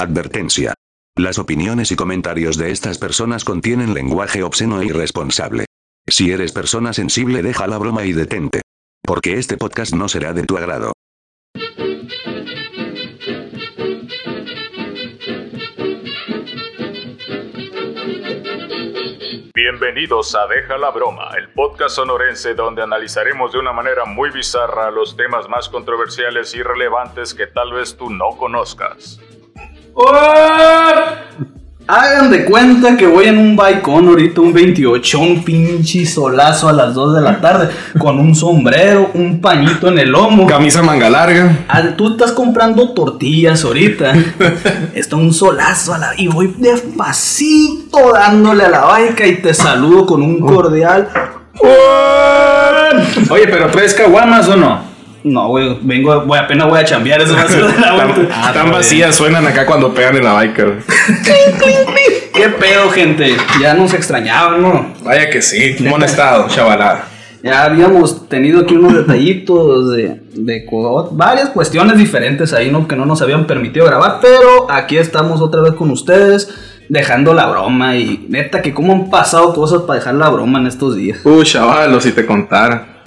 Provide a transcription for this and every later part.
Advertencia. Las opiniones y comentarios de estas personas contienen lenguaje obsceno e irresponsable. Si eres persona sensible deja la broma y detente. Porque este podcast no será de tu agrado. Bienvenidos a Deja la Broma, el podcast sonorense donde analizaremos de una manera muy bizarra los temas más controversiales y relevantes que tal vez tú no conozcas. Hagan de cuenta que voy en un balcón ahorita, un 28, un pinche solazo a las 2 de la tarde, con un sombrero, un pañito en el lomo. Camisa manga larga. Ah, Tú estás comprando tortillas ahorita. Está un solazo a la... Y voy despacito dándole a la baica y te saludo con un cordial. Oye, pero ¿traes caguamas o no? No, güey, vengo, voy, apenas voy a chambear, eso va a ser de la vuelta. Tan, tan vacías suenan acá cuando pegan en la biker. ¿Qué pedo, gente? Ya nos extrañaban, ¿no? Vaya que sí. ¿Cómo han estado, chavalada? Ya habíamos tenido aquí unos detallitos de, de varias cuestiones diferentes ahí, ¿no? Que no nos habían permitido grabar, pero aquí estamos otra vez con ustedes, dejando la broma y neta que cómo han pasado cosas para dejar la broma en estos días. Uy, chavalos, si te contara.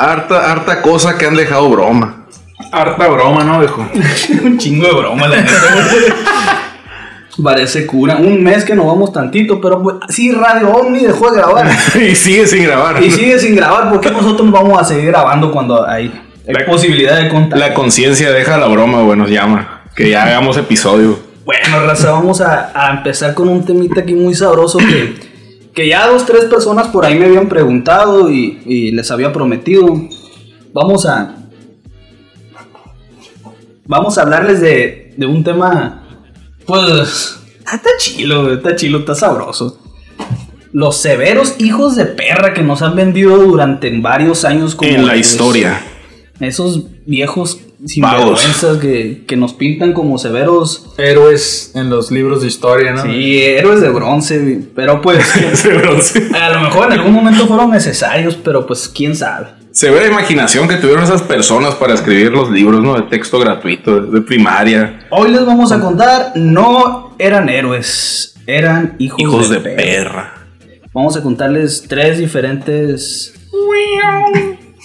Harta, harta cosa que han dejado broma. Harta broma, ¿no, viejo? Un chingo de broma, la neta. Parece cura. Un mes que nos vamos tantito, pero pues, sí, Radio Omni dejó de grabar. y sigue sin grabar. Y sigue sin grabar, porque nosotros vamos a seguir grabando cuando hay, hay La- posibilidad de contar. La conciencia deja la broma, güey, nos llama. Que ya hagamos episodio. Bueno, Raza, vamos a, a empezar con un temita aquí muy sabroso que, que ya dos, tres personas por ahí me habían preguntado y, y les había prometido. Vamos a. Vamos a hablarles de, de un tema. Pues. ah, Está chilo, está chilo, está sabroso. Los severos hijos de perra que nos han vendido durante varios años como en la historia. Esos viejos. Sinvergüenzas que, que nos pintan como severos Héroes en los libros de historia, ¿no? Sí, héroes de bronce, pero pues Ese bronce. a lo mejor en algún momento fueron necesarios, pero pues quién sabe. Se ve la imaginación que tuvieron esas personas para escribir los libros, ¿no? De texto gratuito, de primaria. Hoy les vamos a contar, no eran héroes, eran hijos, Hijos de perra. perra. Vamos a contarles tres diferentes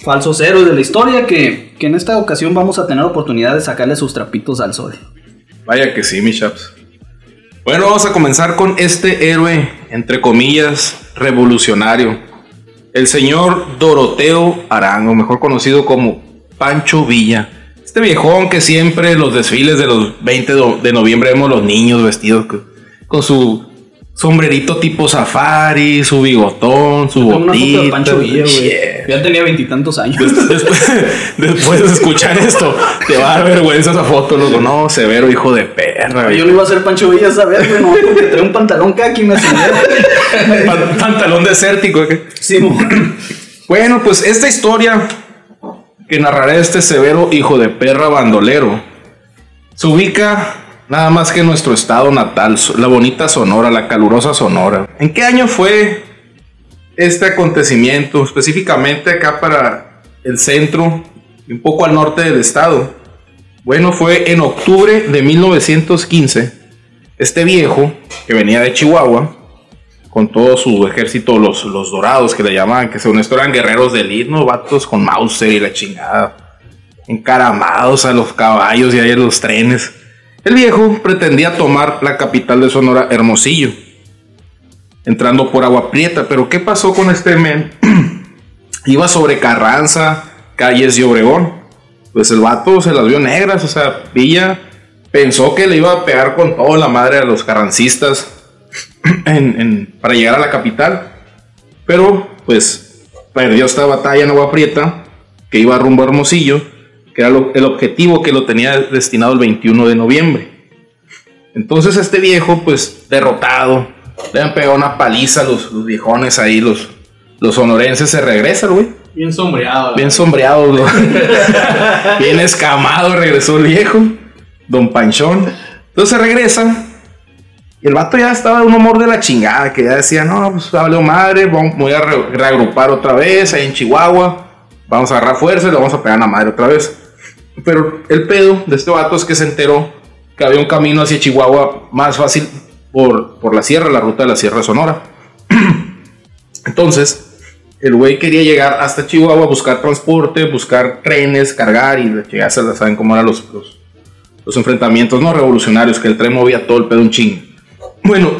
falsos héroes de la historia que, que en esta ocasión vamos a tener oportunidad de sacarle sus trapitos al sol. Vaya que sí, mi chaps. Bueno, vamos a comenzar con este héroe, entre comillas, revolucionario. El señor Doroteo Arango, mejor conocido como Pancho Villa. Este viejón que siempre en los desfiles de los 20 do- de noviembre vemos los niños vestidos co- con su sombrerito tipo safari, su bigotón, su Tengo una foto de botita. Pancho Villa, Ya tenía veintitantos años. Después, después de escuchar esto, te va a dar vergüenza esa foto, loco. No, severo hijo de perra. Yo no iba a ser Pancho Villa esa vez, güey, no, porque trae un pantalón kaki me enseñé. Pan- pantalón desértico. Sí, mo- Bueno, pues esta historia que narraré este severo hijo de perra bandolero se ubica nada más que en nuestro estado natal, la bonita Sonora, la calurosa Sonora. ¿En qué año fue este acontecimiento? Específicamente acá para el centro y un poco al norte del estado. Bueno, fue en octubre de 1915. Este viejo, que venía de Chihuahua, con todo su ejército, los, los dorados que le llamaban, que según esto eran guerreros de elite, ¿no? Vatos con Mauser y la chingada. Encaramados a los caballos y en los trenes. El viejo pretendía tomar la capital de Sonora, Hermosillo. Entrando por Agua Prieta. Pero ¿qué pasó con este men? Iba sobre Carranza, calles de Obregón. Pues el vato se las vio negras, o sea, Villa pensó que le iba a pegar con toda la madre a los carrancistas para llegar a la capital. Pero, pues, perdió esta batalla en Agua Prieta, que iba rumbo a Hermosillo, que era el objetivo que lo tenía destinado el 21 de noviembre. Entonces este viejo, pues, derrotado, le han pegado una paliza a los, los viejones ahí, los, los sonorenses, se regresa, el güey. Bien sombreado. Bien sombreado, ¿no? bien escamado, regresó el viejo, don Panchón. Entonces regresa. Y el vato ya estaba de un humor de la chingada, que ya decía, no, pues valió madre, vamos- voy a re- reagrupar otra vez ahí en Chihuahua, vamos a agarrar fuerza y le vamos a pegar a la madre otra vez. Pero el pedo de este vato es que se enteró que había un camino hacia Chihuahua más fácil por, por la sierra, la ruta de la Sierra Sonora. Entonces, el güey quería llegar hasta Chihuahua, buscar transporte, buscar trenes, cargar y ya se la saben cómo eran los, los, los enfrentamientos no revolucionarios, que el tren movía todo el pedo un chingo. Bueno,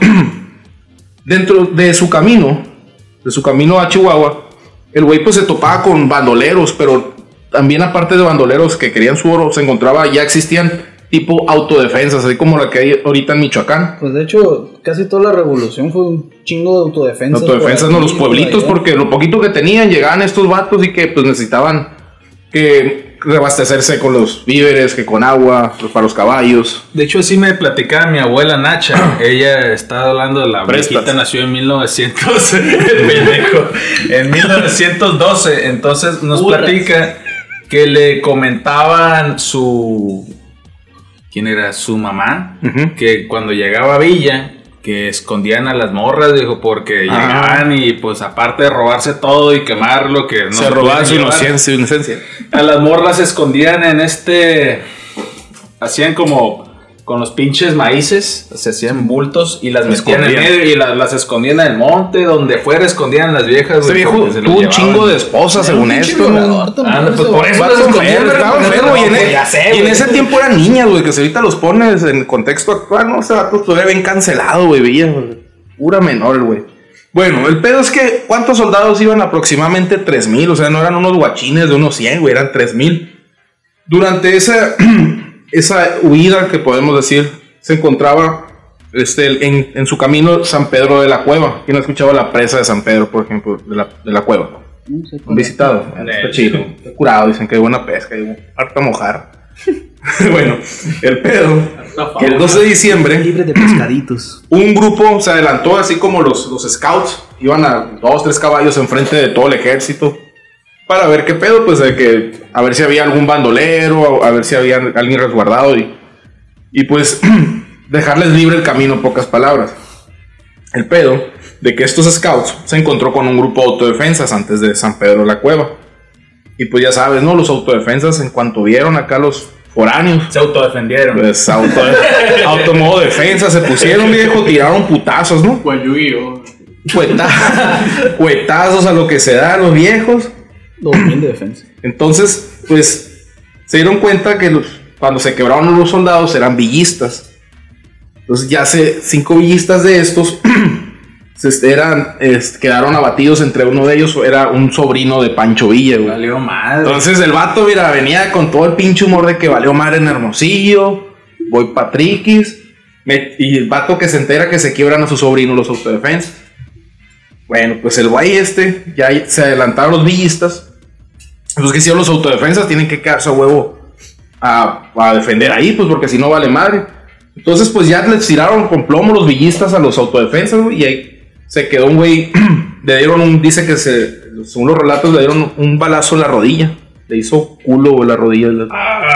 dentro de su camino, de su camino a Chihuahua, el güey pues se topaba con bandoleros, pero también aparte de bandoleros que querían su oro, se encontraba, ya existían tipo autodefensas, así como la que hay ahorita en Michoacán. Pues de hecho, casi toda la revolución fue un chingo de autodefensas. Autodefensas, no, los pueblitos, porque lo poquito que tenían, llegaban estos vatos y que pues necesitaban que reabastecerse con los víveres, que con agua, pues, para los caballos. De hecho, así me platicaba mi abuela Nacha. Ella estaba hablando de la Prestas. viejita, nació en 1900, pendejo, en 1912. Entonces nos platica que le comentaban su. ¿Quién era? Su mamá. Que cuando llegaba a Villa, que escondían a las morras, dijo, porque Ah. llegaban y pues aparte de robarse todo y quemarlo, que no se robaban su inocencia, inocencia. a las morras se escondían en este. Hacían como con los pinches maíces, se hacían bultos y las metían en escondían. medio y la- las escondían en el monte, donde fuera escondían las viejas. Este viejo tuvo un chingo de esposas, según esto. Ah, pues por eso las escondían, estaba pues, enfermo, y en, e- ese tiempo eran niñas, güey, que si ahorita los pones en el contexto actual, no, ese vato todavía bien cancelado, güey. pura menor, güey. Bueno, el pedo es que, ¿cuántos soldados iban? Aproximadamente 3000, o sea, no eran unos guachines de unos 100, güey, eran 3000. Durante esa, esa huida que podemos decir, se encontraba este, en, en su camino San Pedro de la Cueva. ¿Quién ha escuchado la presa de San Pedro, por ejemplo, de la, de la cueva? No sé ¿Han cuál es. visitado? Está chido. Está curado, dicen que hay buena pesca, hay harta mojar. bueno, el pedo, que el 12 de diciembre, Libre de pescaditos. un grupo se adelantó, así como los, los scouts, iban a dos, tres caballos enfrente de todo el ejército, para ver qué pedo, pues de que, a ver si había algún bandolero, a ver si había alguien resguardado y, y pues dejarles libre el camino, en pocas palabras. El pedo de que estos scouts se encontró con un grupo de autodefensas antes de San Pedro de la Cueva. Y pues ya sabes, ¿no? Los autodefensas, en cuanto vieron acá los foráneos, Se autodefendieron. pues auto, automodo defensa, se pusieron viejo, tiraron putazos, ¿no? Cueta- Cuetazos a lo que se da a los viejos. 2000 de defensa. Entonces, pues, se dieron cuenta que los, cuando se quebraron los soldados eran villistas. Entonces, ya se, cinco villistas de estos se- eran, es- quedaron abatidos. Entre uno de ellos era un sobrino de Pancho Villa, güey. Valió madre. Entonces el vato, mira, venía con todo el pinche humor de que valió madre en Hermosillo, voy pa' Triquis, me- y el vato que se entera que se quiebran a su sobrino los autodefensas. Bueno, pues el güey este, ya se adelantaron los villistas. Pues que si los autodefensas tienen que quedarse a huevo a, a defender ahí, pues porque si no vale madre. Entonces, pues ya les tiraron con plomo los villistas a los autodefensas, güey, y ahí se quedó un güey. le dieron un. Dice que se. Según los relatos, le dieron un balazo en la rodilla. Le hizo culo güey, la rodilla. La,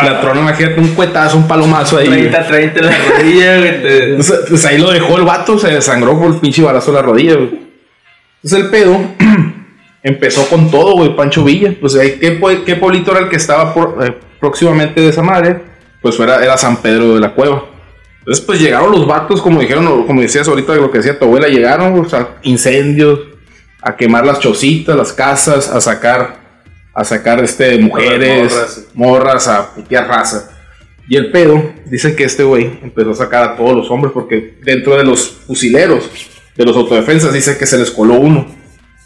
la tronó, imagínate, un cuetazo, un palomazo ahí. güey. 30, 30 en la rodilla, güey. Pues, pues ahí lo dejó el vato, se desangró por el pinche balazo en la rodilla, güey. Entonces el pedo empezó con todo, güey, Pancho Villa. Pues ahí, ¿qué, qué pueblito era el que estaba por- eh, próximamente de esa madre? Pues era, era San Pedro de la Cueva. Entonces, pues llegaron los vatos, como dijeron, como decías ahorita, lo que decía tu abuela, llegaron, o sea, incendios, a quemar las chocitas, las casas, a sacar, a sacar este, mujeres, morras. morras, a putear raza. Y el pedo, dicen que este güey empezó a sacar a todos los hombres, porque dentro de los fusileros, de los autodefensas, dice que se les coló uno.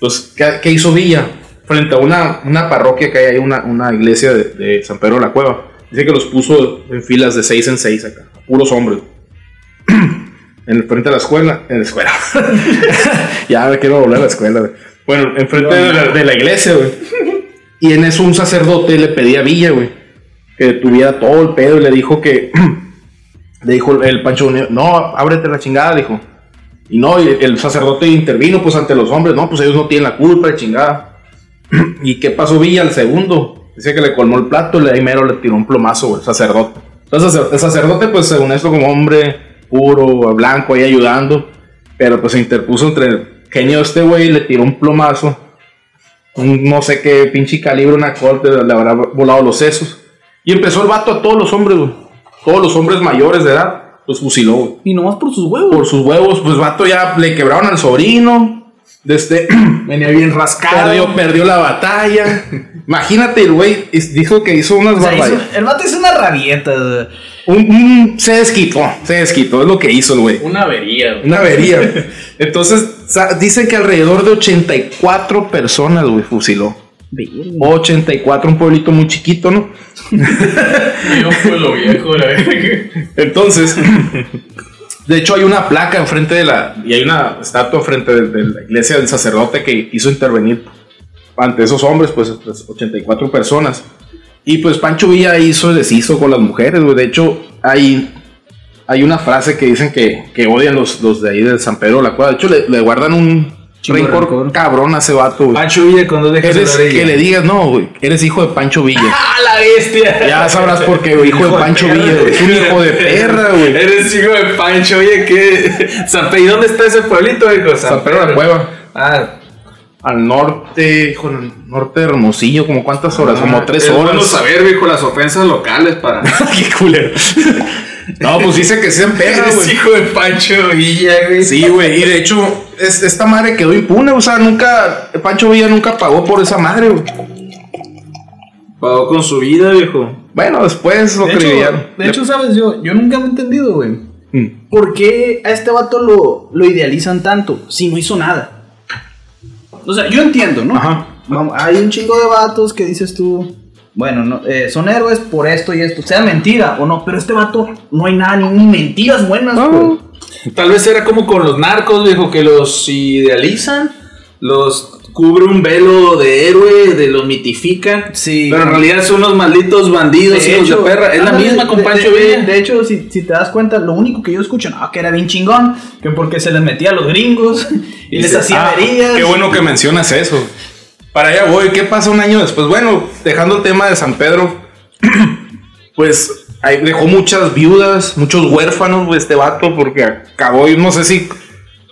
Entonces, ¿qué, qué hizo Villa? Frente a una, una parroquia que hay ahí, una, una iglesia de, San Pedro de la Cueva. Dice que los puso en filas de seis en seis acá, puros hombres. en el frente de la escuela, en la escuela. ya me quiero volver a la escuela. Bueno, enfrente de la, de la iglesia, güey. Y en eso un sacerdote le pedía a Villa, güey, que tuviera todo el pedo y le dijo que. le dijo el Pancho, no, ábrete la chingada, dijo. Y no, y el sacerdote intervino pues ante los hombres, no, pues ellos no tienen la culpa chingada. ¿Y qué pasó Villa al segundo? Dice que le colmó el plato le mero le tiró un plomazo, el sacerdote. Entonces el sacerdote, pues según esto, como hombre puro, blanco, ahí ayudando, pero pues se interpuso entre genio este güey le tiró un plomazo. Un no sé qué pinche calibre, una corte, le habrá volado los sesos. Y empezó el vato a todos los hombres, güey. todos los hombres mayores de edad, los fusiló, güey. Y nomás por sus huevos. Por sus huevos, pues vato ya le quebraron al sobrino. Desde Venía bien rascado. perdió, perdió la batalla. Imagínate, el güey dijo que hizo unas O sea, hizo- barbaridades. el vato hizo una rabieta. o sea. Un- un- se desquitó, se desquitó, es lo que hizo el güey. Una avería, güey. Una avería. Entonces, dicen que alrededor de 84 personas, güey, fusiló. 84, un pueblito muy chiquito, ¿no? Yo fue lo viejo, la. Entonces, de hecho hay una placa enfrente de la, y hay una estatua enfrente de, de la iglesia del sacerdote que hizo intervenir ante esos hombres, pues pues, 84 personas. Y pues Pancho Villa hizo deshizo con las mujeres, güey. De hecho, hay, hay una frase que dicen que, que odian los, los de ahí de San Pedro de la Cueva. De hecho, le, le guardan un rencor rencor. cabrón a ese vato, güey. Pancho Villa cuando dejes Eres, de que le digas, no, güey, eres hijo de Pancho Villa. ¡Ah, la bestia! Ya sabrás por qué, güey, hijo de Pancho perra. Villa, güey. Es un hijo de perra, güey. Eres hijo de Pancho, oye, ¿qué? San ¿Y dónde está ese pueblito, hijo? San Pedro de la Cueva. Ah, Al norte, hijo, al norte de Hermosillo, como cuántas horas, como tres es horas. bueno saber, viejo, las ofensas locales para. Qué culero. No, pues dice que sean perra, Eres güey. hijo de Pancho Villa, güey. Sí, güey, y de hecho, es- esta madre quedó impune, o sea, nunca, Pancho Villa nunca pagó por esa madre, güey. Pagó con su vida, viejo. Bueno, después lo De hecho, de hecho, ¿sabes? Yo, yo nunca me he entendido, güey. Mm. ¿Por qué a este vato lo, lo idealizan tanto si no hizo nada? O sea, yo entiendo, ¿no? Ajá. Vamos, hay un chingo de vatos que dices tú, bueno, no, eh, son héroes por esto y esto, sea mentira o no, pero este vato no hay nada, ni, ni mentiras buenas, güey. Tal vez era como con los narcos, viejo, que los idealizan, los cubre un velo de héroe, de los mitifican. Sí. Pero en realidad son unos malditos bandidos, hijos de perra. Es la misma con de- Pancho de, Villa. De hecho, si, si te das cuenta, lo único que yo escucho, no, que era bien chingón, que porque se les metía a los gringos y les hacía "Ah, averías. Qué bueno que mencionas eso. Para allá voy. ¿Qué pasa un año después? Bueno, dejando el tema de San Pedro, pues ahí dejó muchas viudas, muchos huérfanos, güey, este vato, porque acabó, no sé si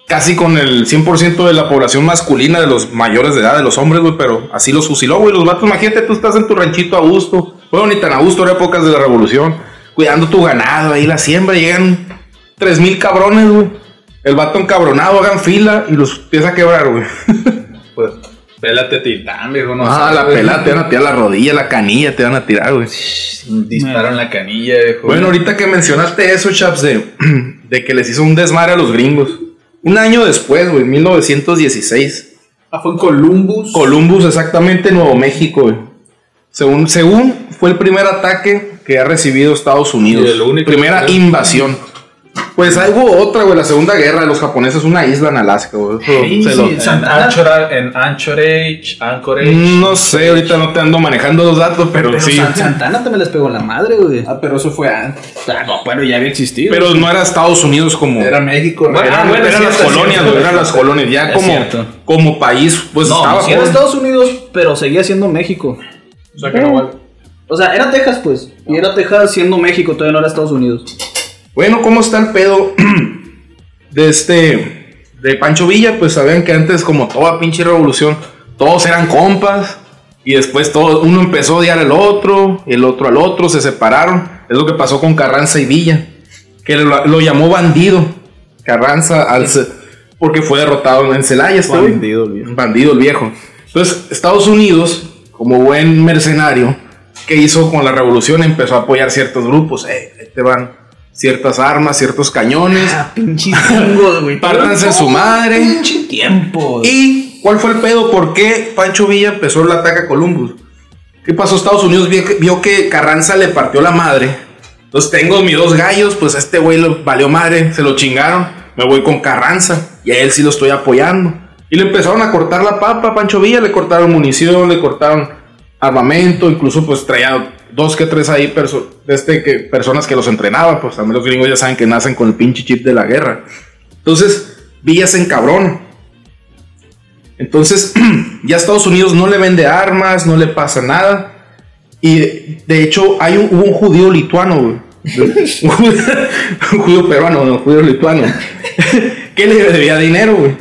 casi con el 100% de la población masculina de los mayores de edad, de los hombres, güey, pero así los fusiló, güey. Los vatos, imagínate, tú estás en tu ranchito a gusto. Bueno, ni tan a gusto, era épocas de la revolución, cuidando tu ganado, ahí la siembra, llegan 3000 cabrones, güey. El vato encabronado, hagan fila y los empieza a quebrar, güey. Pues, pélate titán, viejo, no Ah, la pelada, te van a tirar la rodilla, la canilla, te van a tirar, güey. Disparo en la canilla, viejo. Bueno, ahorita que mencionaste eso, chaps, de, de que les hizo un desmadre a los gringos. Un año después, güey, 1916. Ah, fue en Columbus. Columbus, exactamente, Nuevo México, güey. Según, según fue el primer ataque que ha recibido Estados Unidos. Y el único Primera invasión. Pues ahí hubo otra, güey, la Segunda Guerra de los japoneses, una isla en Alaska, güey. Eso Sí, se sí, lo- en. Anchorage, en Anchorage, Anchorage. No sé, ahorita no te ando manejando los datos, pero, Pero sí. San- Santana también les pegó la madre, güey. Ah, pero eso fue antes. Ah, no, bueno, ya había existido. Pero no era Estados Unidos como. Era México. ¿no? Bueno, Ah, ah, bueno, eran sí, las colonias, cierto. güey, eran las colonias. Ya Es como, cierto. como país, pues no, estaba sí era. Estados Unidos, pero seguía siendo México. O sea que no vale. O sea, era Texas, pues. Y era Texas siendo México, todavía no era Estados Unidos. Bueno, ¿cómo está el pedo de este. de Pancho Villa? Pues sabían que antes, como toda pinche revolución, todos eran compas. Y después todo, uno empezó a odiar al otro, el otro al otro, se separaron. Es lo que pasó con Carranza y Villa. Que lo, lo llamó bandido. Carranza al porque fue derrotado en Celaya. Bandido el viejo. Bandido el viejo. Entonces, Estados Unidos, como buen mercenario, ¿qué hizo con la revolución? Empezó a apoyar ciertos grupos. Eh, te van ciertas armas, ciertos cañones. Ah, pinches gringos, güey. Pártanse su madre. Pinche tiempo. ¿Y cuál fue el pedo? ¿Por qué Pancho Villa empezó el ataque a Columbus? ¿Qué pasó? Estados Unidos vio que, Carranza le partió la madre. Entonces tengo mis dos gallos, pues a este güey valió madre, se lo chingaron. Me voy con Carranza y a él sí lo estoy apoyando. Y le empezaron a cortar la papa a Pancho Villa, le cortaron munición, le cortaron armamento, incluso pues traía dos que tres ahí perso- este que, personas que los entrenaban, pues también los gringos ya saben que nacen con el pinche chip de la guerra. Entonces Villa se encabrona. Entonces, ya Estados Unidos no le vende armas, no le pasa nada. Y de hecho, hay un, hubo un judío lituano, güey. un, judío, un judío peruano, no, un judío lituano. que le debía dinero, güey.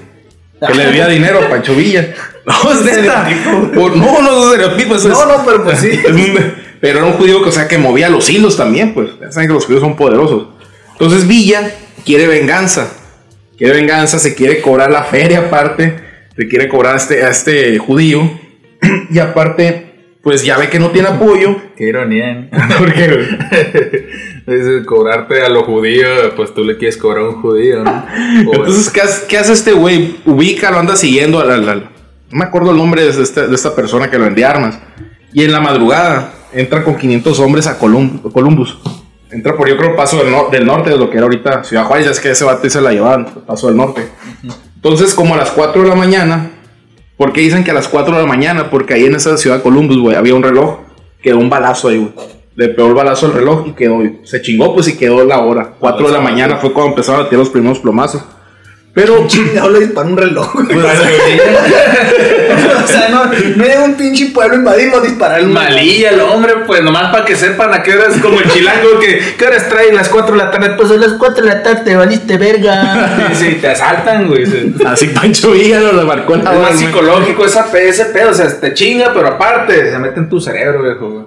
Que le debía dinero a Pancho Villa. No, es neta. No, no es estereotipo. es- No, no, pero pues sí. es Pero era un judío que, o sea, que movía los hilos también, pues. Ya saben que los judíos son poderosos. Entonces Villa quiere venganza. Quiere venganza, se quiere cobrar la feria aparte. Se quiere cobrar a este, a este judío. y aparte, pues ya ve que no tiene apoyo. Qué ironía. ¿eh? ¿Por qué? Dices, cobrarte a lo judío, pues tú le quieres cobrar a un judío, ¿no? Entonces, ¿qué hace, qué hace este güey? Ubica, lo anda siguiendo. al- al- al- no me acuerdo el nombre de esta, de esta persona que lo vendía armas. Y en la madrugada entra con 500 hombres a Colum- Columbus. Entra por, yo creo, paso del, del norte de lo que era ahorita Ciudad Juárez. Ya es que ese bate se la llevaban, paso del norte. Entonces, como a las 4 de la mañana. ¿Por qué dicen que a las 4 de la mañana? Porque ahí en esa ciudad de Columbus, güey, había un reloj. Quedó un balazo ahí, güey. Le pegó el balazo al reloj y quedó. Se chingó, pues y quedó la hora. 4 de la mañana fue cuando empezaron a tirar los primeros plomazos. Pero. Chingado le disparó un reloj. güey. Pues, o sea, no, no es un pinche pueblo invadirlo, disparar un Malilla el hombre, pues nomás para que sepan a qué hora es como el chilango que ¿qué horas traen las 4 de la tarde? Pues a las 4 de la tarde te valiste verga. Y sí, te asaltan, güey. sí. Así Pancho Villa lo marcó la Es más psicológico esa, ese pedo, o sea, te chinga, pero aparte se mete en tu cerebro, viejo. güey.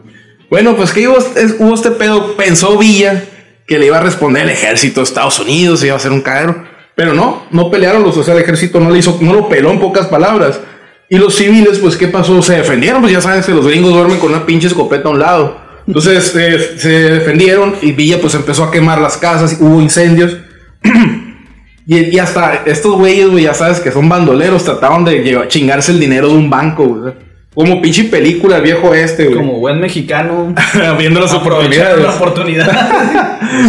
Bueno, pues que hubo, es- hubo este pedo. Pensó Villa que le iba a responder el ejército de Estados Unidos, iba a ser un cagadero. Pero no, no pelearon los, o sea, el ejército no le hizo, no lo peló en pocas palabras. Y los civiles, pues, ¿qué pasó? Se defendieron, pues ya sabes que los gringos duermen con una pinche escopeta a un lado. Entonces eh, se defendieron y Villa pues empezó a quemar las casas, hubo incendios. Y, y hasta estos güeyes, güey, ya sabes que son bandoleros, trataban de llevar- chingarse el dinero de un banco, güey. Como pinche película, el viejo este, güey. Como buen mexicano. viendo las oportunidades. la oportunidad.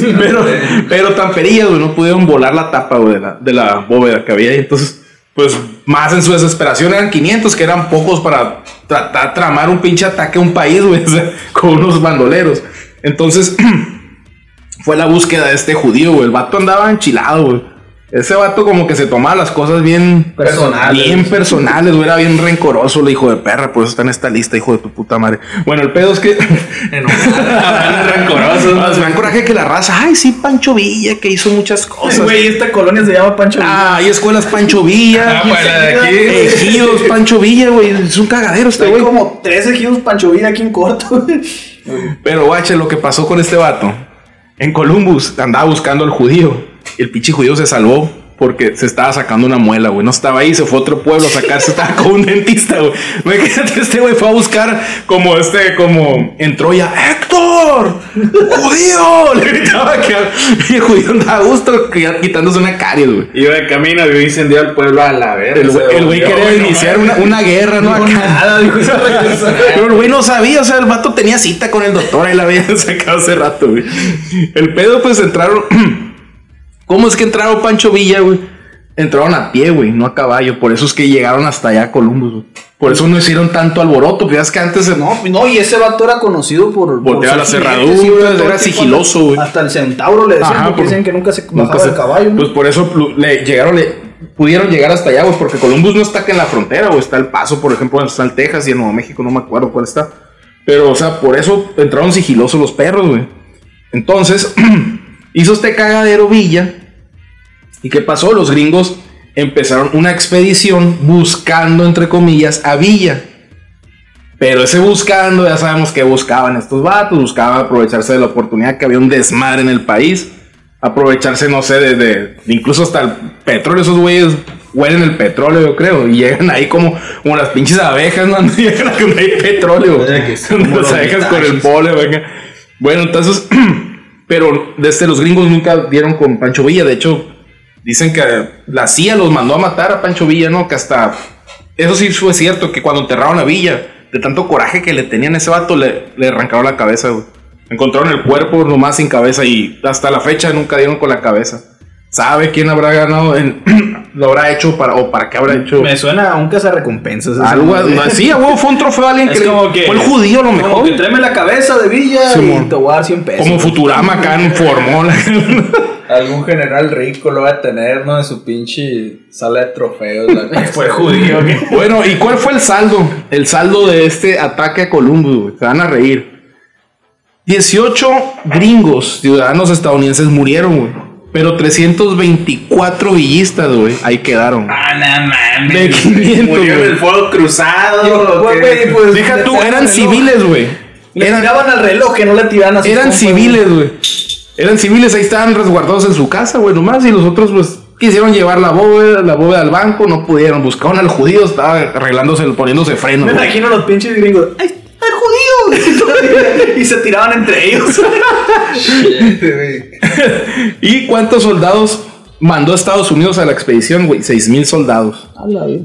pero, pero tan perillas, güey, no pudieron volar la tapa, güey, de la, de la bóveda que había ahí. Entonces, pues, más en su desesperación eran 500, que eran pocos para tratar tramar un pinche ataque a un país, güey, con unos bandoleros. Entonces, fue la búsqueda de este judío, güey. El vato andaba enchilado, güey. Ese vato como que se tomaba las cosas bien Personales. Bien personales, güey. Era bien rencoroso, el hijo de perra. Por eso está en esta lista, hijo de tu puta madre. Bueno, el pedo es que... Hablando rencorosos. Ah, me dan coraje que la raza, ay, sí, Pancho Villa, que hizo muchas cosas. Güey, esta colonia se llama Pancho Villa. Ah, hay escuelas Pancho Villa. Ah, pues, de aquí. Ejidos, Pancho Villa, güey. Es un cagadero este Hay güey. como 13 kilos Pancho Villa aquí en corto. Pero, guache, lo que pasó con este vato. En Columbus andaba buscando al judío. Y el pinche judío se salvó porque se estaba sacando una muela, güey. No estaba ahí, se fue a otro pueblo a sacarse, estaba con un dentista, güey. Imagínate, este güey fue a buscar como este, como en Troya, ¡Héctor! ¡Judío! Le gritaba que y el judío andaba a gusto quitándose una caries, güey. Iba de camino, vio incendiado el pueblo a la verga. El güey, quería no iniciar una, una guerra, ¿no? Acá. nada, dijo. Pero el güey no sabía, o sea, el vato tenía cita con el doctor y la había sacado hace rato, güey. El pedo, pues entraron. ¿Cómo es que entraron Pancho Villa, güey? Entraron a pie, güey, no a caballo. Por eso es que llegaron hasta allá a Columbus, güey. Por eso no hicieron tanto alboroto. Pues ya es que antes no. No, no, y ese vato era conocido por. Volteaba por las cerraduras, era sigiloso, güey. Hasta el centauro le decían, Ajá, porque por- dicen que nunca se Nunca bajaba se- del caballo. Pues por eso le llegaron, le pudieron llegar hasta allá, güey, porque Columbus no está acá en la frontera, o está el Paso, por ejemplo, donde está el Texas y en Nuevo México, no me acuerdo cuál está. Pero, o sea, por eso entraron sigilosos los perros, güey. Entonces, hizo este cagadero Villa. ¿Y qué pasó? Los gringos empezaron una expedición buscando, entre comillas, a Villa. Pero ese buscando, ya sabemos que buscaban estos vatos, buscaban aprovecharse de la oportunidad que había un desmadre en el país, aprovecharse, no sé, de, de- incluso hasta el petróleo, esos güeyes huelen el petróleo, yo creo, y llegan ahí como, como las pinches abejas, ¿no? llegan a donde hay petróleo, que las abejas con el polen, venga. Bueno, entonces, pero desde los gringos nunca dieron con Pancho Villa, de hecho, dicen que la CIA los mandó a matar a Pancho Villa, ¿no? Que hasta, eso sí fue cierto, que cuando enterraron a Villa, de tanto coraje que le tenían a ese vato, le, le arrancaron la cabeza, güey. Encontraron el cuerpo nomás sin cabeza y hasta la fecha nunca dieron con la cabeza. ¿Sabe quién habrá ganado? En, ¿Lo habrá hecho para, o para qué habrá hecho? Me suena a un cazarrecompensas. Algo, nombre. no, sí, a huevo, fue un trofeo a alguien Es que, como que- fue el judío a lo Como mejor. que tráeme la cabeza de Villa y te voy a dar 100 pesos. Como Futurama acá en Formol. Algún general rico lo va a tener, ¿no? En su pinche sala de trofeos. la- Fue judío. Bueno, ¿y cuál fue el saldo? El saldo de este ataque a Columbus, güey. Se van a reír. 18 gringos, ciudadanos estadounidenses, murieron, güey. Pero 324 villistas, güey, ahí quedaron. Ah, no mames. De 500, Murió en güey. el fuego cruzado. Yo, ¿o güey, pues, Deja tú, eran civiles, güey. Le Eran- tiraban al reloj, que no le tiraban a sus Eran compas, civiles, güey. Eran civiles, ahí estaban resguardados en su casa, güey, nomás. Y los otros, pues, quisieron llevar la bóveda, la bóveda al banco, no pudieron. Buscaron al judío, estaba arreglándose, poniéndose freno. Me imagino a los pinches gringos. ¡Ay, y se tiraban entre ellos. ¿Y cuántos soldados mandó Estados Unidos a la expedición, güey? Seis mil soldados.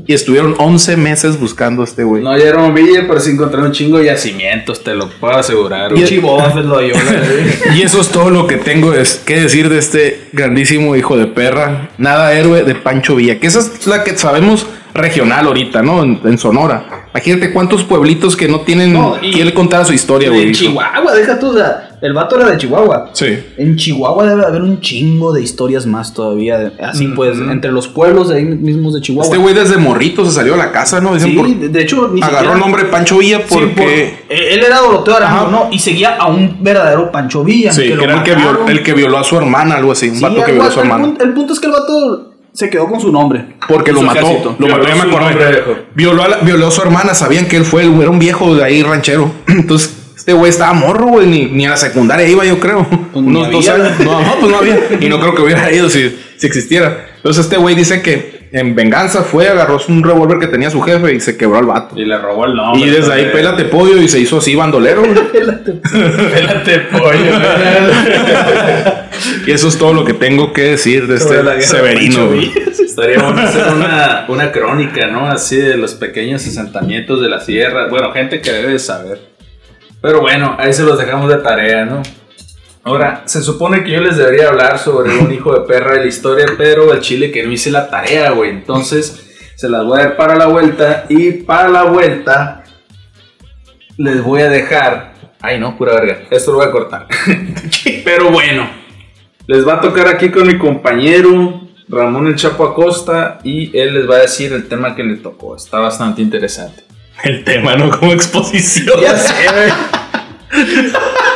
Y estuvieron 11 meses buscando a este güey. No hallaron Villa, pero sí encontraron un chingo de yacimientos, te lo puedo asegurar. Y- lo. Y eso es todo lo que tengo es- que decir de este grandísimo hijo de perra. Nada héroe de Pancho Villa. Que esa es la que sabemos regional ahorita, ¿no? En, en Sonora. Imagínate cuántos pueblitos que no tienen No, y- quien le contara su historia, güey. En Chihuahua, deja tú, o sea, el vato era de Chihuahua. Sí. En Chihuahua debe haber un chingo de historias más todavía. Así pues, entre los pueblos de ahí mismos de Chihuahua. Este güey desde morrito se salió a la casa, ¿no? Dicen Sí, por- de hecho, ni agarró siquiera- el nombre Pancho Villa Sí, porque... por- él era Doroteo Arango. ¿no? Y seguía a un verdadero Pancho Villa. Sí, que era el que, violó, el que violó a su hermana, algo así. Un Sí, vato que violó a su el, hermana. punto, el punto es que el vato se quedó con su nombre. Porque lo mató. ejército. Lo mató, ya me acordé. Violó a, la- violó a su hermana, sabían que él fue, el- era un viejo de ahí ranchero. Entonces, este güey estaba morro, güey, ni, ni a la secundaria iba, yo creo. Pues ni Unos dos había. años. No, no, pues no había. Y no creo que hubiera ido si, si existiera. Entonces, este güey dice que en venganza fue, agarró un revólver que tenía su jefe y se quebró al vato. Y le robó el nombre. Y desde ahí, pélate pollo y se hizo así bandolero. güey. Pélate pollo. y eso es todo lo que tengo que decir de Sobre este Severino. Estaría bueno hacer una, una crónica, ¿no? Así de los pequeños asentamientos de la sierra. Bueno, gente que debe de saber. Pero bueno, ahí se los dejamos de tarea, ¿no? Ahora, se supone que yo les debería hablar sobre un hijo de perra de la historia, pero el chile que no hice la tarea, güey. Entonces, se las voy a dar para la vuelta. Y para la vuelta, les voy a dejar. Ay, no, pura verga. Esto lo voy a cortar. pero bueno, les va a tocar aquí con mi compañero Ramón el Chapo Acosta y él les va a decir el tema que le tocó. Está bastante interesante. El tema, ¿no? Como exposición. Ya sé, güey.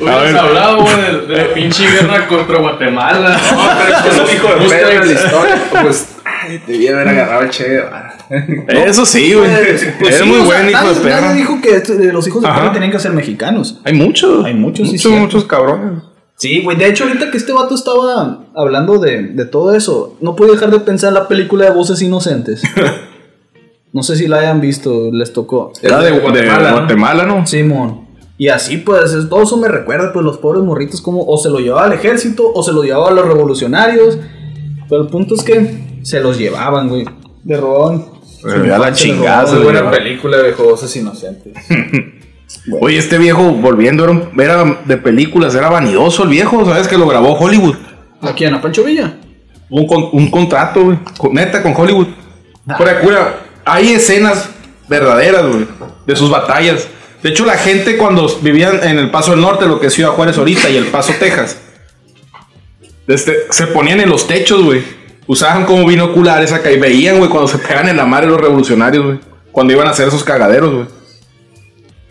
Hubieras hablado güey, de, de la pinche guerra contra Guatemala. No, pero es un hijo de perra. la historia. Pues, ay, debía haber agarrado el Che Guevara. Eso sí, güey. Pues es sí, muy buen hijo de perra. Nadie dijo que este- los hijos de perra tenían que ser mexicanos. Hay muchos. Hay muchos, sí, Muchos, muchos cabrones. Sí, güey. De hecho, ahorita que este vato estaba hablando de, de todo eso, no pude dejar de pensar en la película de Voces Inocentes. No sé si la hayan visto, les tocó. Era de, de Guatemala, Guatemala, ¿no? ¿no? Simón. Y así, pues, es- todo eso me recuerda, pues, los pobres morritos, como o se lo llevaba al ejército o se lo llevaba a los revolucionarios. Pero el punto es que se los llevaban, güey. Robaban. su Pero ya la chingada, se Muy buena llevaba. película, viejo. Voces inocentes. Oye, este viejo, volviendo, era, un- era de películas, era vanidoso el viejo, ¿sabes? Que lo grabó Hollywood. ¿A quién? ¿A Pancho Villa? Un, con- un contrato, güey. con- Neta, con Hollywood. Fuera de cura. Hay escenas verdaderas, güey. De sus batallas. De hecho, la gente cuando vivían en el Paso del Norte, lo que es Ciudad Juárez ahorita, y el Paso, Texas, este, se ponían en los techos, güey. Usaban como binoculares acá y veían, güey, cuando se pegan en la madre los revolucionarios, güey. Cuando iban a hacer esos cagaderos, güey.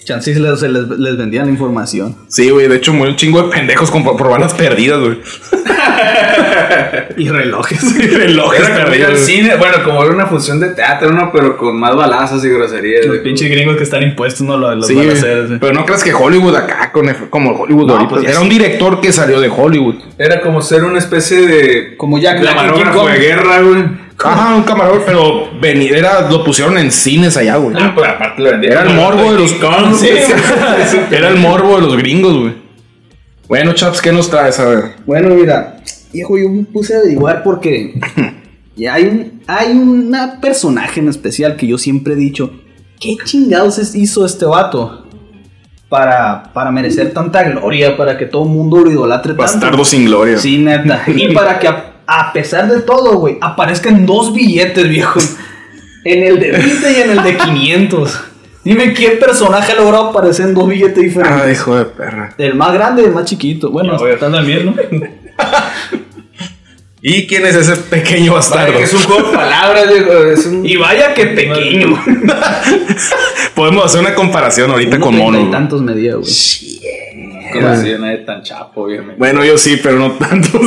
Chances les, se les, les vendían la información. Sí, güey. De hecho, murió un chingo de pendejos con, por balas perdidas, güey. Y relojes. Relojes Era como ir perdidos. al cine, bueno, como era una función de teatro, ¿no? Pero con más balazos y groserías. Los pinches gringos que están impuestos no lo, los Sí, van a güey. hacer. sí. pero no creas que Hollywood acá, con como Hollywood No, ahorita. pues Era sí. un director que salió de Hollywood. Era como ser una especie de Como Jack Black Kong. de guerra, güey. Ajá, un camarógrafo, pero veni- era, lo pusieron en cines allá, güey. Ah, pues aparte lo vendían Era el morbo de los Kong, Sí. Era el morbo de los gringos, güey. Bueno, chaps, ¿qué nos traes? A ver. Bueno, mira, hijo, yo me puse a averiguar porque y hay un hay una personaje en especial que yo siempre he dicho, ¿qué chingados es- hizo este vato para, para merecer tanta gloria, para que todo el mundo lo idolatre tanto? Bastardo sin gloria. Sí, neta. Y para que a, pesar de todo, güey, aparezcan dos billetes, viejo. En el de 20 y en el de 500. Dime qué personaje ha logrado aparecer en dos billetes diferentes. Ah, hijo de perra. El más grande y el más chiquito. Bueno, está también, ¿no? ¿Y quién es ese pequeño Vaya bastardo? que es un juego de palabras, viejo. Es un... Y vaya que pequeño. Podemos hacer una comparación ahorita Uno con y güey. tantos medía, güey. Nadie tan chapo, obviamente. Bueno, yo sí, pero no tantos.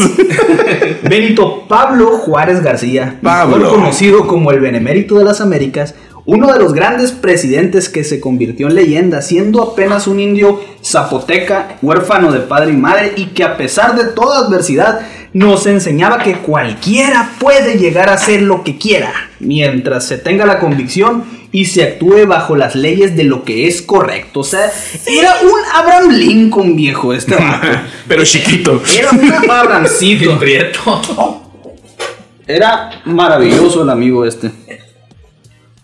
Benito Pablo Juárez García, Pablo. mejor conocido como el Benemérito de las Américas, uno de los grandes presidentes que se convirtió en leyenda, siendo apenas un indio zapoteca, huérfano de padre y madre, y que a pesar de toda adversidad nos enseñaba que cualquiera puede llegar a hacer lo que quiera, mientras se tenga la convicción y se actúe bajo las leyes de lo que es correcto. O sea, era un Abraham Lincoln viejo este. Pero chiquito. Era un Abrahamcito. Prieto. Era maravilloso el amigo este.